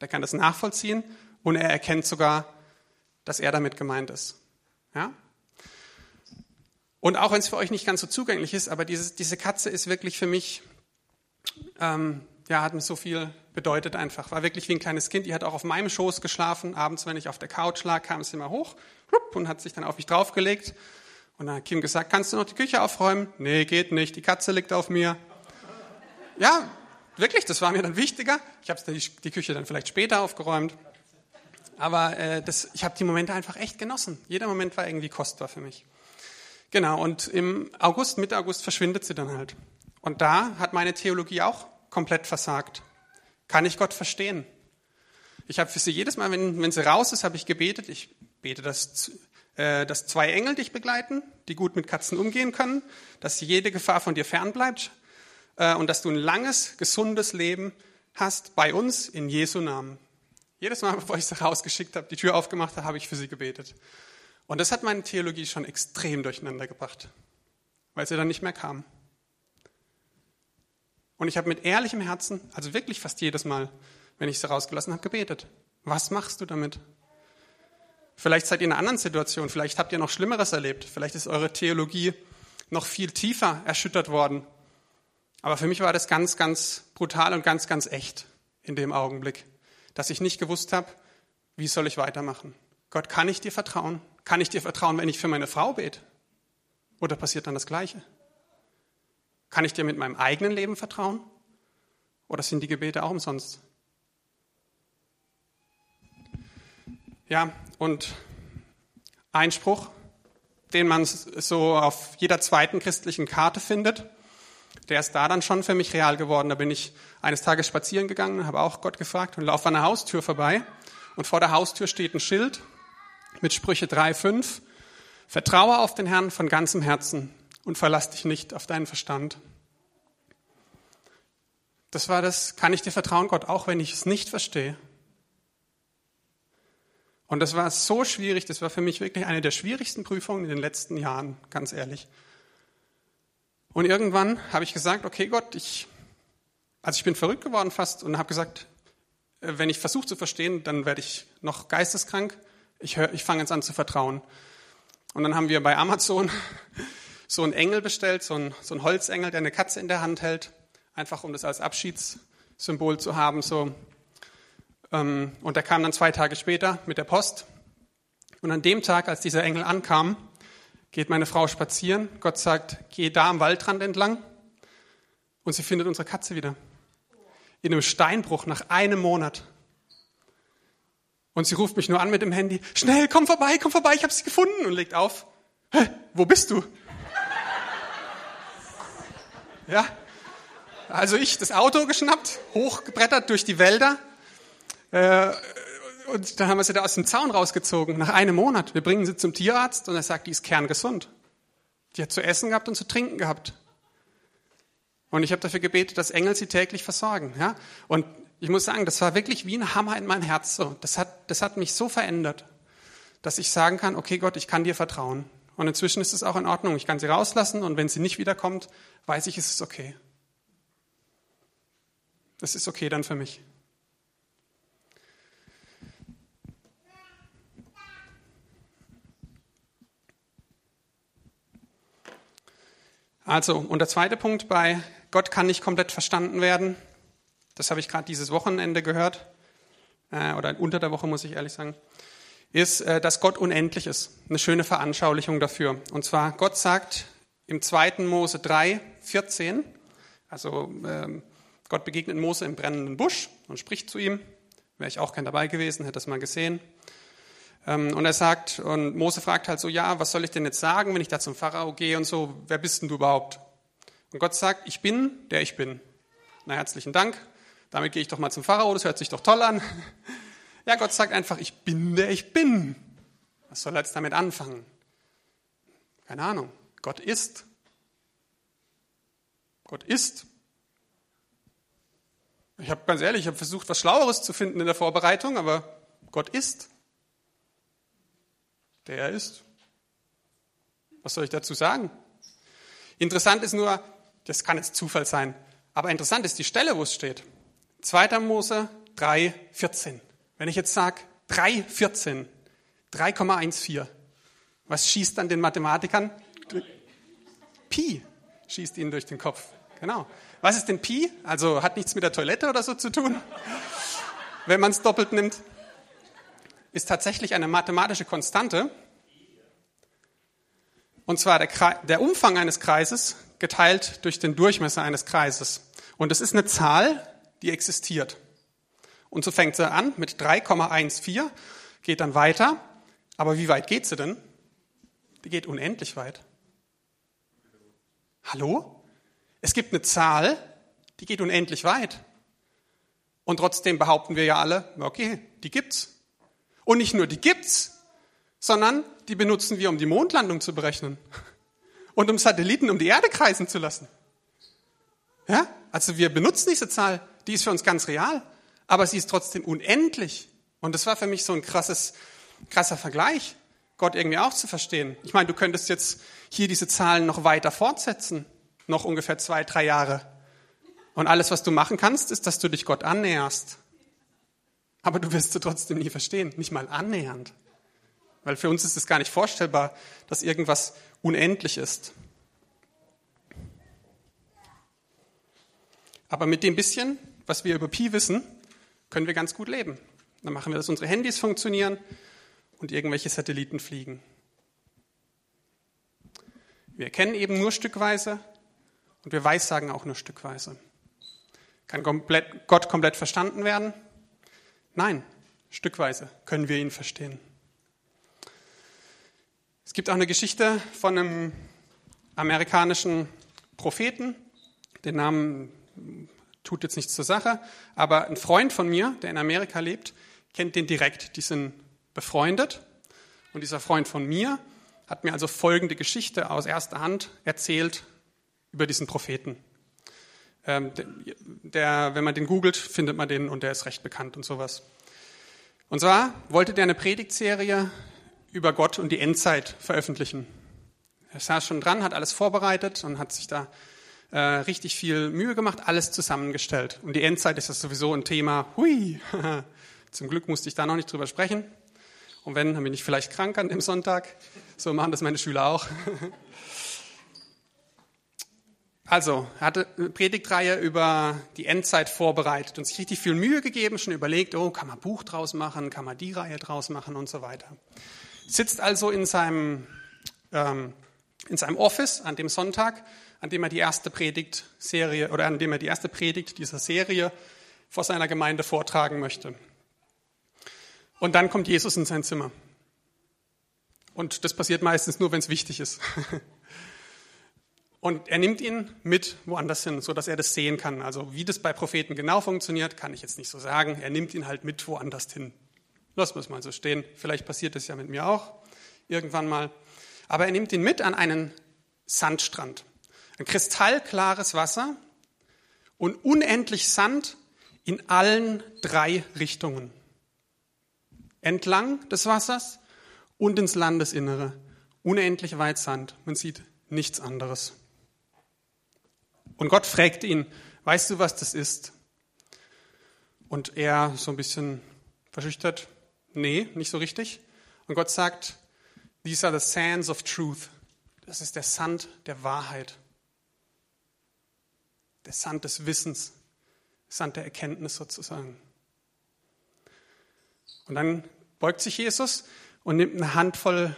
er kann das nachvollziehen und er erkennt sogar, dass er damit gemeint ist. Ja? Und auch wenn es für euch nicht ganz so zugänglich ist, aber diese, diese Katze ist wirklich für mich, ähm, ja, hat mir so viel bedeutet einfach. War wirklich wie ein kleines Kind. Die hat auch auf meinem Schoß geschlafen. Abends, wenn ich auf der Couch lag, kam sie immer hoch und hat sich dann auf mich draufgelegt. Und dann hat Kim gesagt, kannst du noch die Küche aufräumen? Nee, geht nicht. Die Katze liegt auf mir. Ja, wirklich, das war mir dann wichtiger. Ich habe die, Küche dann vielleicht später aufgeräumt. Aber äh, das, ich habe die Momente einfach echt genossen. Jeder Moment war irgendwie kostbar für mich. Genau, und im August, Mitte August verschwindet sie dann halt. Und da hat meine Theologie auch komplett versagt. Kann ich Gott verstehen? Ich habe für sie jedes Mal, wenn, wenn sie raus ist, habe ich gebetet. Ich bete, dass, äh, dass zwei Engel dich begleiten, die gut mit Katzen umgehen können, dass jede Gefahr von dir fernbleibt und dass du ein langes, gesundes Leben hast bei uns in Jesu Namen. Jedes Mal, <laughs> bevor ich sie rausgeschickt habe, die Tür aufgemacht habe, habe ich für sie gebetet. Und das hat meine Theologie schon extrem durcheinander gebracht, weil sie dann nicht mehr kam. Und ich habe mit ehrlichem Herzen, also wirklich fast jedes Mal, wenn ich sie rausgelassen habe, gebetet. Was machst du damit? Vielleicht seid ihr in einer anderen Situation, vielleicht habt ihr noch Schlimmeres erlebt, vielleicht ist eure Theologie noch viel tiefer erschüttert worden. Aber für mich war das ganz, ganz brutal und ganz, ganz echt in dem Augenblick, dass ich nicht gewusst habe, wie soll ich weitermachen. Gott, kann ich dir vertrauen? Kann ich dir vertrauen, wenn ich für meine Frau bete? Oder passiert dann das Gleiche? Kann ich dir mit meinem eigenen Leben vertrauen? Oder sind die Gebete auch umsonst? Ja, und ein Spruch, den man so auf jeder zweiten christlichen Karte findet, der ist da dann schon für mich real geworden. Da bin ich eines Tages spazieren gegangen, habe auch Gott gefragt und laufe an der Haustür vorbei. Und vor der Haustür steht ein Schild mit Sprüche 3,5. Vertraue auf den Herrn von ganzem Herzen und verlass dich nicht auf deinen Verstand. Das war das, kann ich dir vertrauen, Gott, auch wenn ich es nicht verstehe. Und das war so schwierig, das war für mich wirklich eine der schwierigsten Prüfungen in den letzten Jahren, ganz ehrlich. Und irgendwann habe ich gesagt, okay Gott, ich, also ich bin verrückt geworden fast und habe gesagt, äh, wenn ich versuche zu verstehen, dann werde ich noch geisteskrank. Ich, hör, ich fange jetzt an zu vertrauen. Und dann haben wir bei Amazon <laughs> so einen Engel bestellt, so einen, so einen Holzengel, der eine Katze in der Hand hält, einfach um das als Abschiedssymbol zu haben. So. Ähm, und der kam dann zwei Tage später mit der Post. Und an dem Tag, als dieser Engel ankam, geht meine Frau spazieren. Gott sagt, geh da am Waldrand entlang. Und sie findet unsere Katze wieder. In einem Steinbruch nach einem Monat. Und sie ruft mich nur an mit dem Handy. Schnell, komm vorbei, komm vorbei, ich habe sie gefunden. Und legt auf. Hä, wo bist du? Ja. Also ich das Auto geschnappt, hochgebrettert durch die Wälder. Äh, und dann haben wir sie da aus dem Zaun rausgezogen, nach einem Monat. Wir bringen sie zum Tierarzt und er sagt, die ist kerngesund. Die hat zu essen gehabt und zu trinken gehabt. Und ich habe dafür gebetet, dass Engel sie täglich versorgen. Ja? Und ich muss sagen, das war wirklich wie ein Hammer in mein Herz. So. Das, hat, das hat mich so verändert, dass ich sagen kann, okay Gott, ich kann dir vertrauen. Und inzwischen ist es auch in Ordnung. Ich kann sie rauslassen und wenn sie nicht wiederkommt, weiß ich, es ist okay. Das ist okay dann für mich. Also, und der zweite Punkt bei Gott kann nicht komplett verstanden werden. Das habe ich gerade dieses Wochenende gehört, äh, oder unter der Woche muss ich ehrlich sagen, ist, äh, dass Gott unendlich ist. Eine schöne Veranschaulichung dafür. Und zwar, Gott sagt im 2. Mose 3, 14, also ähm, Gott begegnet Mose im brennenden Busch und spricht zu ihm. Wäre ich auch gern dabei gewesen, hätte das mal gesehen. Ähm, und er sagt, und Mose fragt halt so, ja, was soll ich denn jetzt sagen, wenn ich da zum Pharao gehe und so, wer bist denn du überhaupt? Und Gott sagt, ich bin, der ich bin. Na, herzlichen Dank. Damit gehe ich doch mal zum Pharao, das hört sich doch toll an. <laughs> Ja, Gott sagt einfach, ich bin, der ich bin. Was soll er jetzt damit anfangen? Keine Ahnung. Gott ist. Gott ist. Ich habe ganz ehrlich, ich habe versucht, was Schlaueres zu finden in der Vorbereitung, aber Gott ist. Der er ist. Was soll ich dazu sagen? Interessant ist nur, das kann jetzt Zufall sein, aber interessant ist die Stelle, wo es steht. 2. Mose 3, 14. Wenn ich jetzt sage 3, 14, 3,14, was schießt dann den Mathematikern? Pi schießt ihnen durch den Kopf. Genau. Was ist denn Pi? Also hat nichts mit der Toilette oder so zu tun, wenn man es doppelt nimmt. Ist tatsächlich eine mathematische Konstante. Und zwar der, der Umfang eines Kreises geteilt durch den Durchmesser eines Kreises. Und es ist eine Zahl, die existiert. Und so fängt sie an mit 3,14, geht dann weiter. Aber wie weit geht sie denn? Die geht unendlich weit. Hallo? Es gibt eine Zahl, die geht unendlich weit. Und trotzdem behaupten wir ja alle, okay, die gibt's. Und nicht nur die gibt's, sondern die benutzen wir, um die Mondlandung zu berechnen. Und um Satelliten um die Erde kreisen zu lassen. Ja? Also wir benutzen diese Zahl, die ist für uns ganz real, aber sie ist trotzdem unendlich. Und das war für mich so ein krasses, krasser Vergleich, Gott irgendwie auch zu verstehen. Ich meine, du könntest jetzt hier diese Zahlen noch weiter fortsetzen noch ungefähr zwei, drei Jahre. Und alles, was du machen kannst, ist, dass du dich Gott annäherst. Aber du wirst sie trotzdem nie verstehen, nicht mal annähernd. Weil für uns ist es gar nicht vorstellbar, dass irgendwas unendlich ist. Aber mit dem bisschen, was wir über Pi wissen, können wir ganz gut leben. Dann machen wir, dass unsere Handys funktionieren und irgendwelche Satelliten fliegen. Wir erkennen eben nur stückweise, und wir weissagen auch nur stückweise. Kann komplett, Gott komplett verstanden werden? Nein, stückweise können wir ihn verstehen. Es gibt auch eine Geschichte von einem amerikanischen Propheten, den Namen tut jetzt nichts zur Sache, aber ein Freund von mir, der in Amerika lebt, kennt den direkt. Die sind befreundet. Und dieser Freund von mir hat mir also folgende Geschichte aus erster Hand erzählt über diesen Propheten. Ähm, der, wenn man den googelt, findet man den und der ist recht bekannt und sowas. Und zwar wollte der eine Predigtserie über Gott und die Endzeit veröffentlichen. Er saß schon dran, hat alles vorbereitet und hat sich da äh, richtig viel Mühe gemacht, alles zusammengestellt. Und die Endzeit ist das sowieso ein Thema. Hui, <laughs> zum Glück musste ich da noch nicht drüber sprechen. Und wenn, dann bin ich vielleicht krank an dem Sonntag. So machen das meine Schüler auch. <laughs> Also, er hatte eine Predigtreihe über die Endzeit vorbereitet und sich richtig viel Mühe gegeben, schon überlegt, oh, kann man Buch draus machen, kann man die Reihe draus machen und so weiter. Sitzt also in seinem, ähm, in seinem Office an dem Sonntag, an dem er die erste Predigtserie oder an dem er die erste Predigt dieser Serie vor seiner Gemeinde vortragen möchte. Und dann kommt Jesus in sein Zimmer. Und das passiert meistens nur, wenn es wichtig ist. <laughs> Und er nimmt ihn mit woanders hin, so dass er das sehen kann. Also wie das bei Propheten genau funktioniert, kann ich jetzt nicht so sagen. Er nimmt ihn halt mit woanders hin. Lass wir es mal so stehen. Vielleicht passiert das ja mit mir auch irgendwann mal. Aber er nimmt ihn mit an einen Sandstrand. Ein kristallklares Wasser und unendlich Sand in allen drei Richtungen. Entlang des Wassers und ins Landesinnere. Unendlich weit Sand. Man sieht nichts anderes. Und Gott fragt ihn, weißt du, was das ist? Und er so ein bisschen verschüchtert, nee, nicht so richtig. Und Gott sagt, these are the sands of truth. Das ist der Sand der Wahrheit. der Sand des Wissens, Sand der Erkenntnis sozusagen. Und dann beugt sich Jesus und nimmt eine Handvoll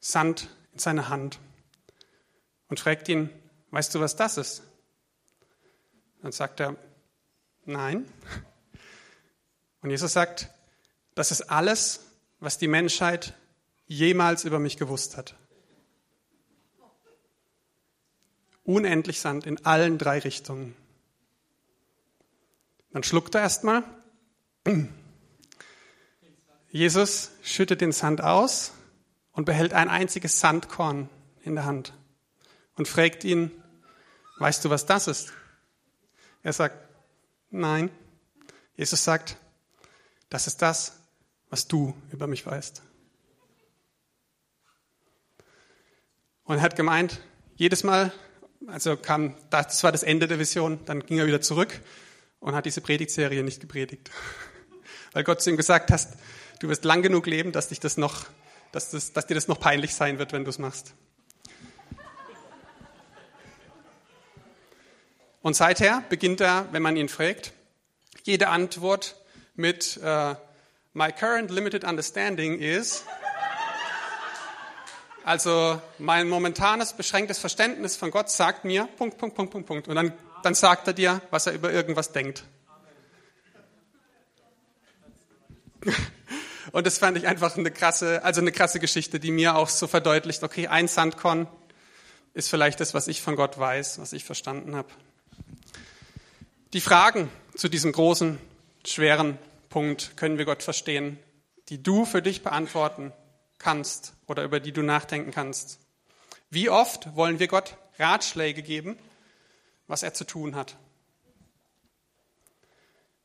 Sand in seine Hand und fragt ihn, weißt du, was das ist? Dann sagt er, nein. Und Jesus sagt, das ist alles, was die Menschheit jemals über mich gewusst hat. Unendlich Sand in allen drei Richtungen. Dann schluckt er erstmal. Jesus schüttet den Sand aus und behält ein einziges Sandkorn in der Hand und fragt ihn, weißt du, was das ist? Er sagt, nein. Jesus sagt, das ist das, was du über mich weißt. Und er hat gemeint, jedes Mal, also kam, das war das Ende der Vision, dann ging er wieder zurück und hat diese Predigtserie nicht gepredigt. <laughs> Weil Gott zu ihm gesagt hat, du wirst lang genug leben, dass, dich das noch, dass, das, dass dir das noch peinlich sein wird, wenn du es machst. Und seither beginnt er, wenn man ihn fragt, jede Antwort mit uh, My current limited understanding is. Also mein momentanes beschränktes Verständnis von Gott sagt mir Punkt, Punkt, Punkt, Punkt, Punkt. Und dann, dann sagt er dir, was er über irgendwas denkt. <laughs> Und das fand ich einfach eine krasse, also eine krasse Geschichte, die mir auch so verdeutlicht, okay, ein Sandkorn ist vielleicht das, was ich von Gott weiß, was ich verstanden habe. Die Fragen zu diesem großen, schweren Punkt können wir Gott verstehen, die du für dich beantworten kannst oder über die du nachdenken kannst. Wie oft wollen wir Gott Ratschläge geben, was er zu tun hat?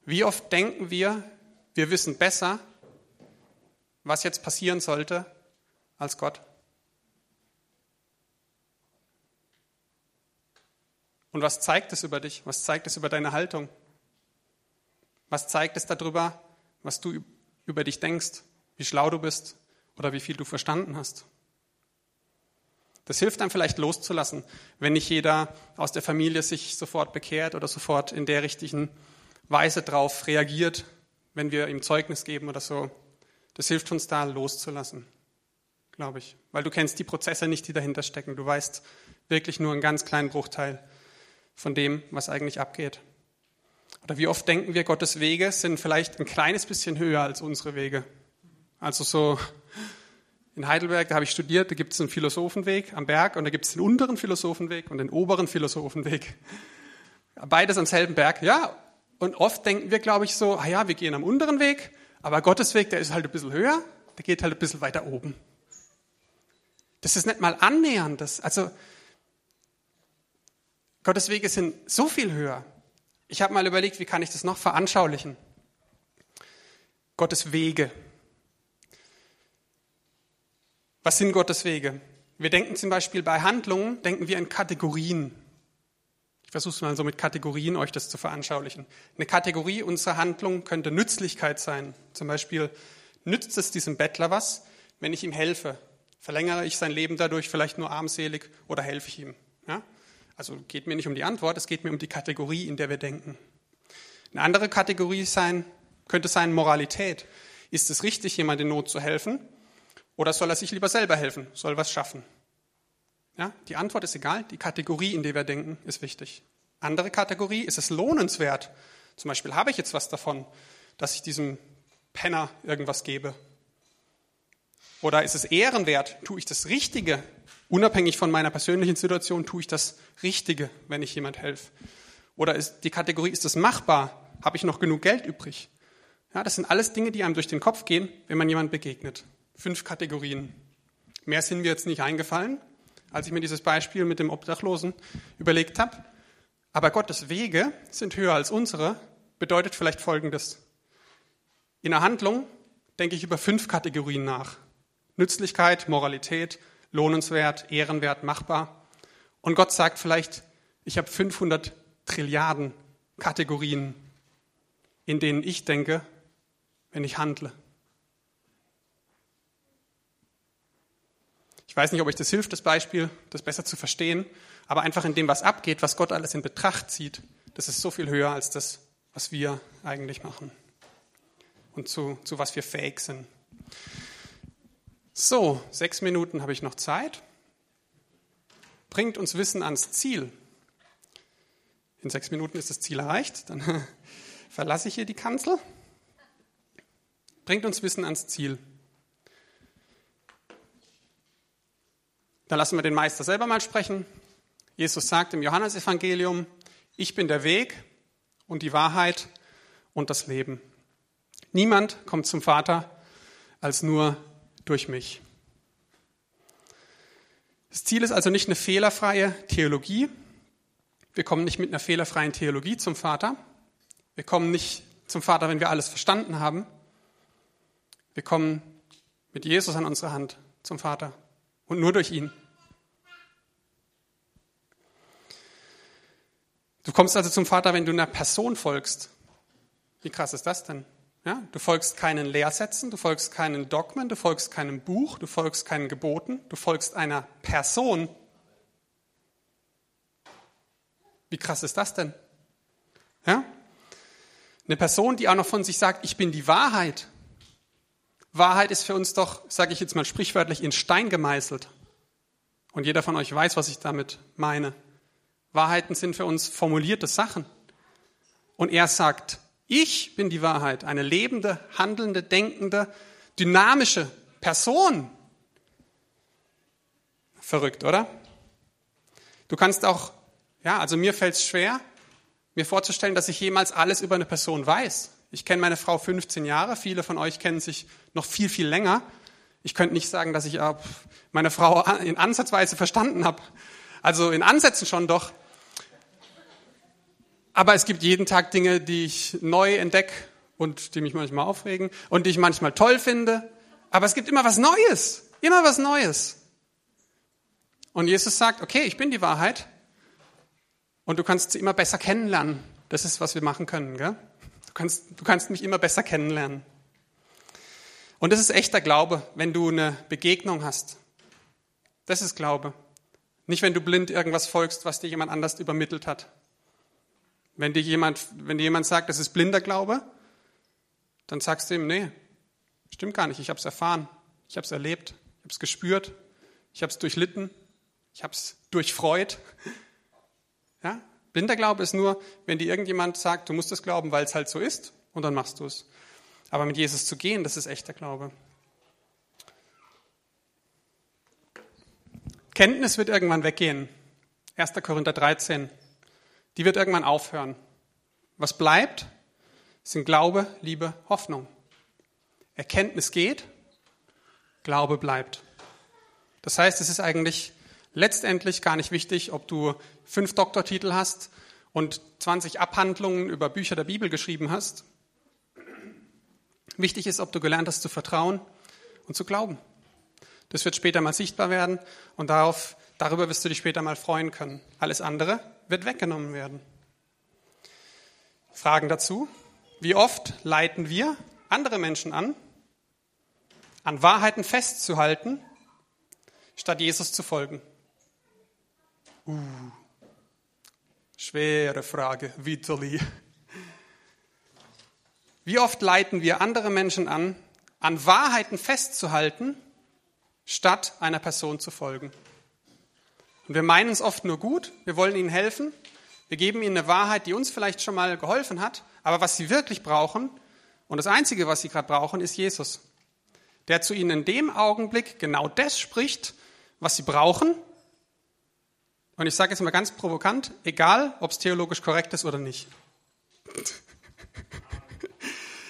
Wie oft denken wir, wir wissen besser, was jetzt passieren sollte, als Gott? Und was zeigt es über dich? Was zeigt es über deine Haltung? Was zeigt es darüber, was du über dich denkst, wie schlau du bist oder wie viel du verstanden hast? Das hilft einem vielleicht loszulassen, wenn nicht jeder aus der Familie sich sofort bekehrt oder sofort in der richtigen Weise drauf reagiert, wenn wir ihm Zeugnis geben oder so. Das hilft uns da loszulassen, glaube ich. Weil du kennst die Prozesse nicht, die dahinter stecken. Du weißt wirklich nur einen ganz kleinen Bruchteil von dem, was eigentlich abgeht. Oder wie oft denken wir, Gottes Wege sind vielleicht ein kleines bisschen höher als unsere Wege. Also so in Heidelberg, da habe ich studiert, da gibt es einen Philosophenweg am Berg und da gibt es den unteren Philosophenweg und den oberen Philosophenweg. Beides am selben Berg, ja. Und oft denken wir, glaube ich, so, ah ja, wir gehen am unteren Weg, aber Gottes Weg, der ist halt ein bisschen höher, der geht halt ein bisschen weiter oben. Das ist nicht mal annähernd. Das, also Gottes Wege sind so viel höher. Ich habe mal überlegt, wie kann ich das noch veranschaulichen? Gottes Wege. Was sind Gottes Wege? Wir denken zum Beispiel bei Handlungen, denken wir in Kategorien. Ich versuche es mal so mit Kategorien euch das zu veranschaulichen. Eine Kategorie unserer Handlung könnte Nützlichkeit sein. Zum Beispiel, nützt es diesem Bettler was, wenn ich ihm helfe? Verlängere ich sein Leben dadurch vielleicht nur armselig oder helfe ich ihm? Ja? Also geht mir nicht um die Antwort, es geht mir um die Kategorie, in der wir denken. Eine andere Kategorie sein, könnte sein Moralität. Ist es richtig, jemand in Not zu helfen? Oder soll er sich lieber selber helfen, soll was schaffen? Ja, die Antwort ist egal, die Kategorie, in der wir denken, ist wichtig. Andere Kategorie, ist es lohnenswert? Zum Beispiel, habe ich jetzt was davon, dass ich diesem Penner irgendwas gebe? Oder ist es ehrenwert? Tue ich das Richtige Unabhängig von meiner persönlichen Situation tue ich das Richtige, wenn ich jemand helfe. Oder ist die Kategorie, ist das machbar? Habe ich noch genug Geld übrig? Ja, das sind alles Dinge, die einem durch den Kopf gehen, wenn man jemand begegnet. Fünf Kategorien. Mehr sind mir jetzt nicht eingefallen, als ich mir dieses Beispiel mit dem Obdachlosen überlegt habe. Aber Gottes Wege sind höher als unsere, bedeutet vielleicht Folgendes. In der Handlung denke ich über fünf Kategorien nach. Nützlichkeit, Moralität, lohnenswert, ehrenwert, machbar. Und Gott sagt vielleicht, ich habe 500 Trilliarden Kategorien, in denen ich denke, wenn ich handle. Ich weiß nicht, ob euch das hilft, das Beispiel, das besser zu verstehen, aber einfach in dem, was abgeht, was Gott alles in Betracht zieht, das ist so viel höher als das, was wir eigentlich machen und zu, zu was wir fähig sind. So, sechs Minuten habe ich noch Zeit. Bringt uns Wissen ans Ziel. In sechs Minuten ist das Ziel erreicht, dann <laughs> verlasse ich hier die Kanzel. Bringt uns Wissen ans Ziel. Dann lassen wir den Meister selber mal sprechen. Jesus sagt im Johannesevangelium, ich bin der Weg und die Wahrheit und das Leben. Niemand kommt zum Vater als nur durch mich. Das Ziel ist also nicht eine fehlerfreie Theologie. Wir kommen nicht mit einer fehlerfreien Theologie zum Vater. Wir kommen nicht zum Vater, wenn wir alles verstanden haben. Wir kommen mit Jesus an unserer Hand zum Vater und nur durch ihn. Du kommst also zum Vater, wenn du einer Person folgst. Wie krass ist das denn? Ja, du folgst keinen Lehrsätzen, du folgst keinen Dogmen, du folgst keinem Buch, du folgst keinen Geboten, du folgst einer Person. Wie krass ist das denn? Ja? Eine Person, die auch noch von sich sagt, ich bin die Wahrheit. Wahrheit ist für uns doch, sage ich jetzt mal sprichwörtlich, in Stein gemeißelt. Und jeder von euch weiß, was ich damit meine. Wahrheiten sind für uns formulierte Sachen. Und er sagt, ich bin die Wahrheit, eine lebende, handelnde, denkende, dynamische Person. Verrückt, oder? Du kannst auch, ja, also mir fällt es schwer, mir vorzustellen, dass ich jemals alles über eine Person weiß. Ich kenne meine Frau 15 Jahre, viele von euch kennen sich noch viel, viel länger. Ich könnte nicht sagen, dass ich meine Frau in Ansatzweise verstanden habe. Also in Ansätzen schon doch. Aber es gibt jeden Tag Dinge, die ich neu entdecke und die mich manchmal aufregen und die ich manchmal toll finde. Aber es gibt immer was Neues, immer was Neues. Und Jesus sagt, okay, ich bin die Wahrheit und du kannst sie immer besser kennenlernen. Das ist, was wir machen können. Gell? Du, kannst, du kannst mich immer besser kennenlernen. Und das ist echter Glaube, wenn du eine Begegnung hast. Das ist Glaube. Nicht, wenn du blind irgendwas folgst, was dir jemand anders übermittelt hat. Wenn dir jemand, wenn dir jemand sagt, das ist blinder Glaube, dann sagst du ihm, nee, stimmt gar nicht, ich habe es erfahren, ich habe es erlebt, ich habe es gespürt, ich habe es durchlitten, ich habe es durchfreut. <laughs> Ja? Blinder Glaube ist nur, wenn dir irgendjemand sagt, du musst es glauben, weil es halt so ist, und dann machst du es. Aber mit Jesus zu gehen, das ist echter Glaube. Kenntnis wird irgendwann weggehen. 1. Korinther 13 die wird irgendwann aufhören. Was bleibt, sind Glaube, Liebe, Hoffnung. Erkenntnis geht, Glaube bleibt. Das heißt, es ist eigentlich letztendlich gar nicht wichtig, ob du fünf Doktortitel hast und 20 Abhandlungen über Bücher der Bibel geschrieben hast. Wichtig ist, ob du gelernt hast zu vertrauen und zu glauben. Das wird später mal sichtbar werden und darauf, darüber wirst du dich später mal freuen können. Alles andere wird weggenommen werden. Fragen dazu. Wie oft leiten wir andere Menschen an, an Wahrheiten festzuhalten, statt Jesus zu folgen? Uh, schwere Frage, Vitali. Wie oft leiten wir andere Menschen an, an Wahrheiten festzuhalten, statt einer Person zu folgen? Und wir meinen es oft nur gut, wir wollen ihnen helfen, wir geben ihnen eine Wahrheit, die uns vielleicht schon mal geholfen hat, aber was sie wirklich brauchen, und das Einzige, was sie gerade brauchen, ist Jesus, der zu ihnen in dem Augenblick genau das spricht, was sie brauchen. Und ich sage jetzt mal ganz provokant, egal, ob es theologisch korrekt ist oder nicht. <laughs>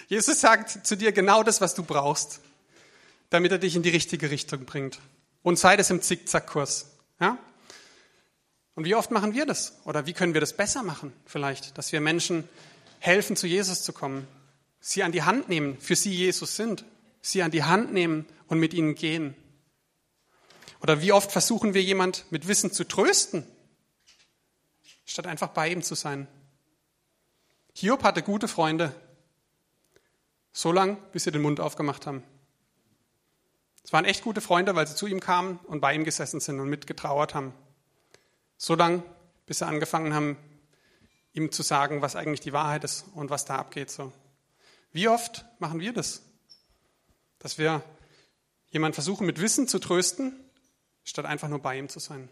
Jesus sagt zu dir genau das, was du brauchst, damit er dich in die richtige Richtung bringt. Und sei das im Zickzackkurs. Ja? Und wie oft machen wir das? Oder wie können wir das besser machen vielleicht, dass wir Menschen helfen, zu Jesus zu kommen, sie an die Hand nehmen, für sie Jesus sind, sie an die Hand nehmen und mit ihnen gehen? Oder wie oft versuchen wir jemand mit Wissen zu trösten, statt einfach bei ihm zu sein? Hiob hatte gute Freunde, so lang, bis sie den Mund aufgemacht haben. Es waren echt gute Freunde, weil sie zu ihm kamen und bei ihm gesessen sind und mitgetrauert haben. So lange, bis sie angefangen haben, ihm zu sagen, was eigentlich die Wahrheit ist und was da abgeht. So. Wie oft machen wir das? Dass wir jemanden versuchen, mit Wissen zu trösten, statt einfach nur bei ihm zu sein.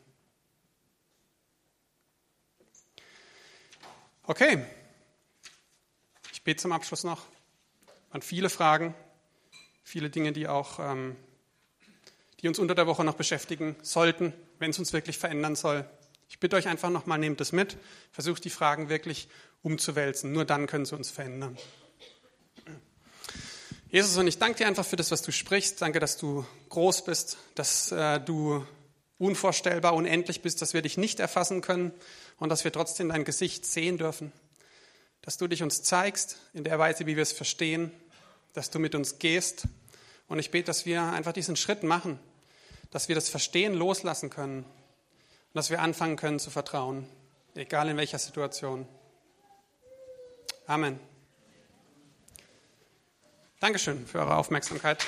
Okay, ich bete zum Abschluss noch. An viele Fragen, viele Dinge, die auch, ähm, die uns unter der Woche noch beschäftigen sollten, wenn es uns wirklich verändern soll. Ich bitte euch einfach nochmal, nehmt es mit, versucht die Fragen wirklich umzuwälzen. Nur dann können sie uns verändern. Jesus, und ich danke dir einfach für das, was du sprichst. Danke, dass du groß bist, dass äh, du unvorstellbar, unendlich bist, dass wir dich nicht erfassen können und dass wir trotzdem dein Gesicht sehen dürfen. Dass du dich uns zeigst in der Weise, wie wir es verstehen, dass du mit uns gehst. Und ich bete, dass wir einfach diesen Schritt machen, dass wir das Verstehen loslassen können und dass wir anfangen können zu vertrauen, egal in welcher Situation. Amen. Dankeschön für eure Aufmerksamkeit.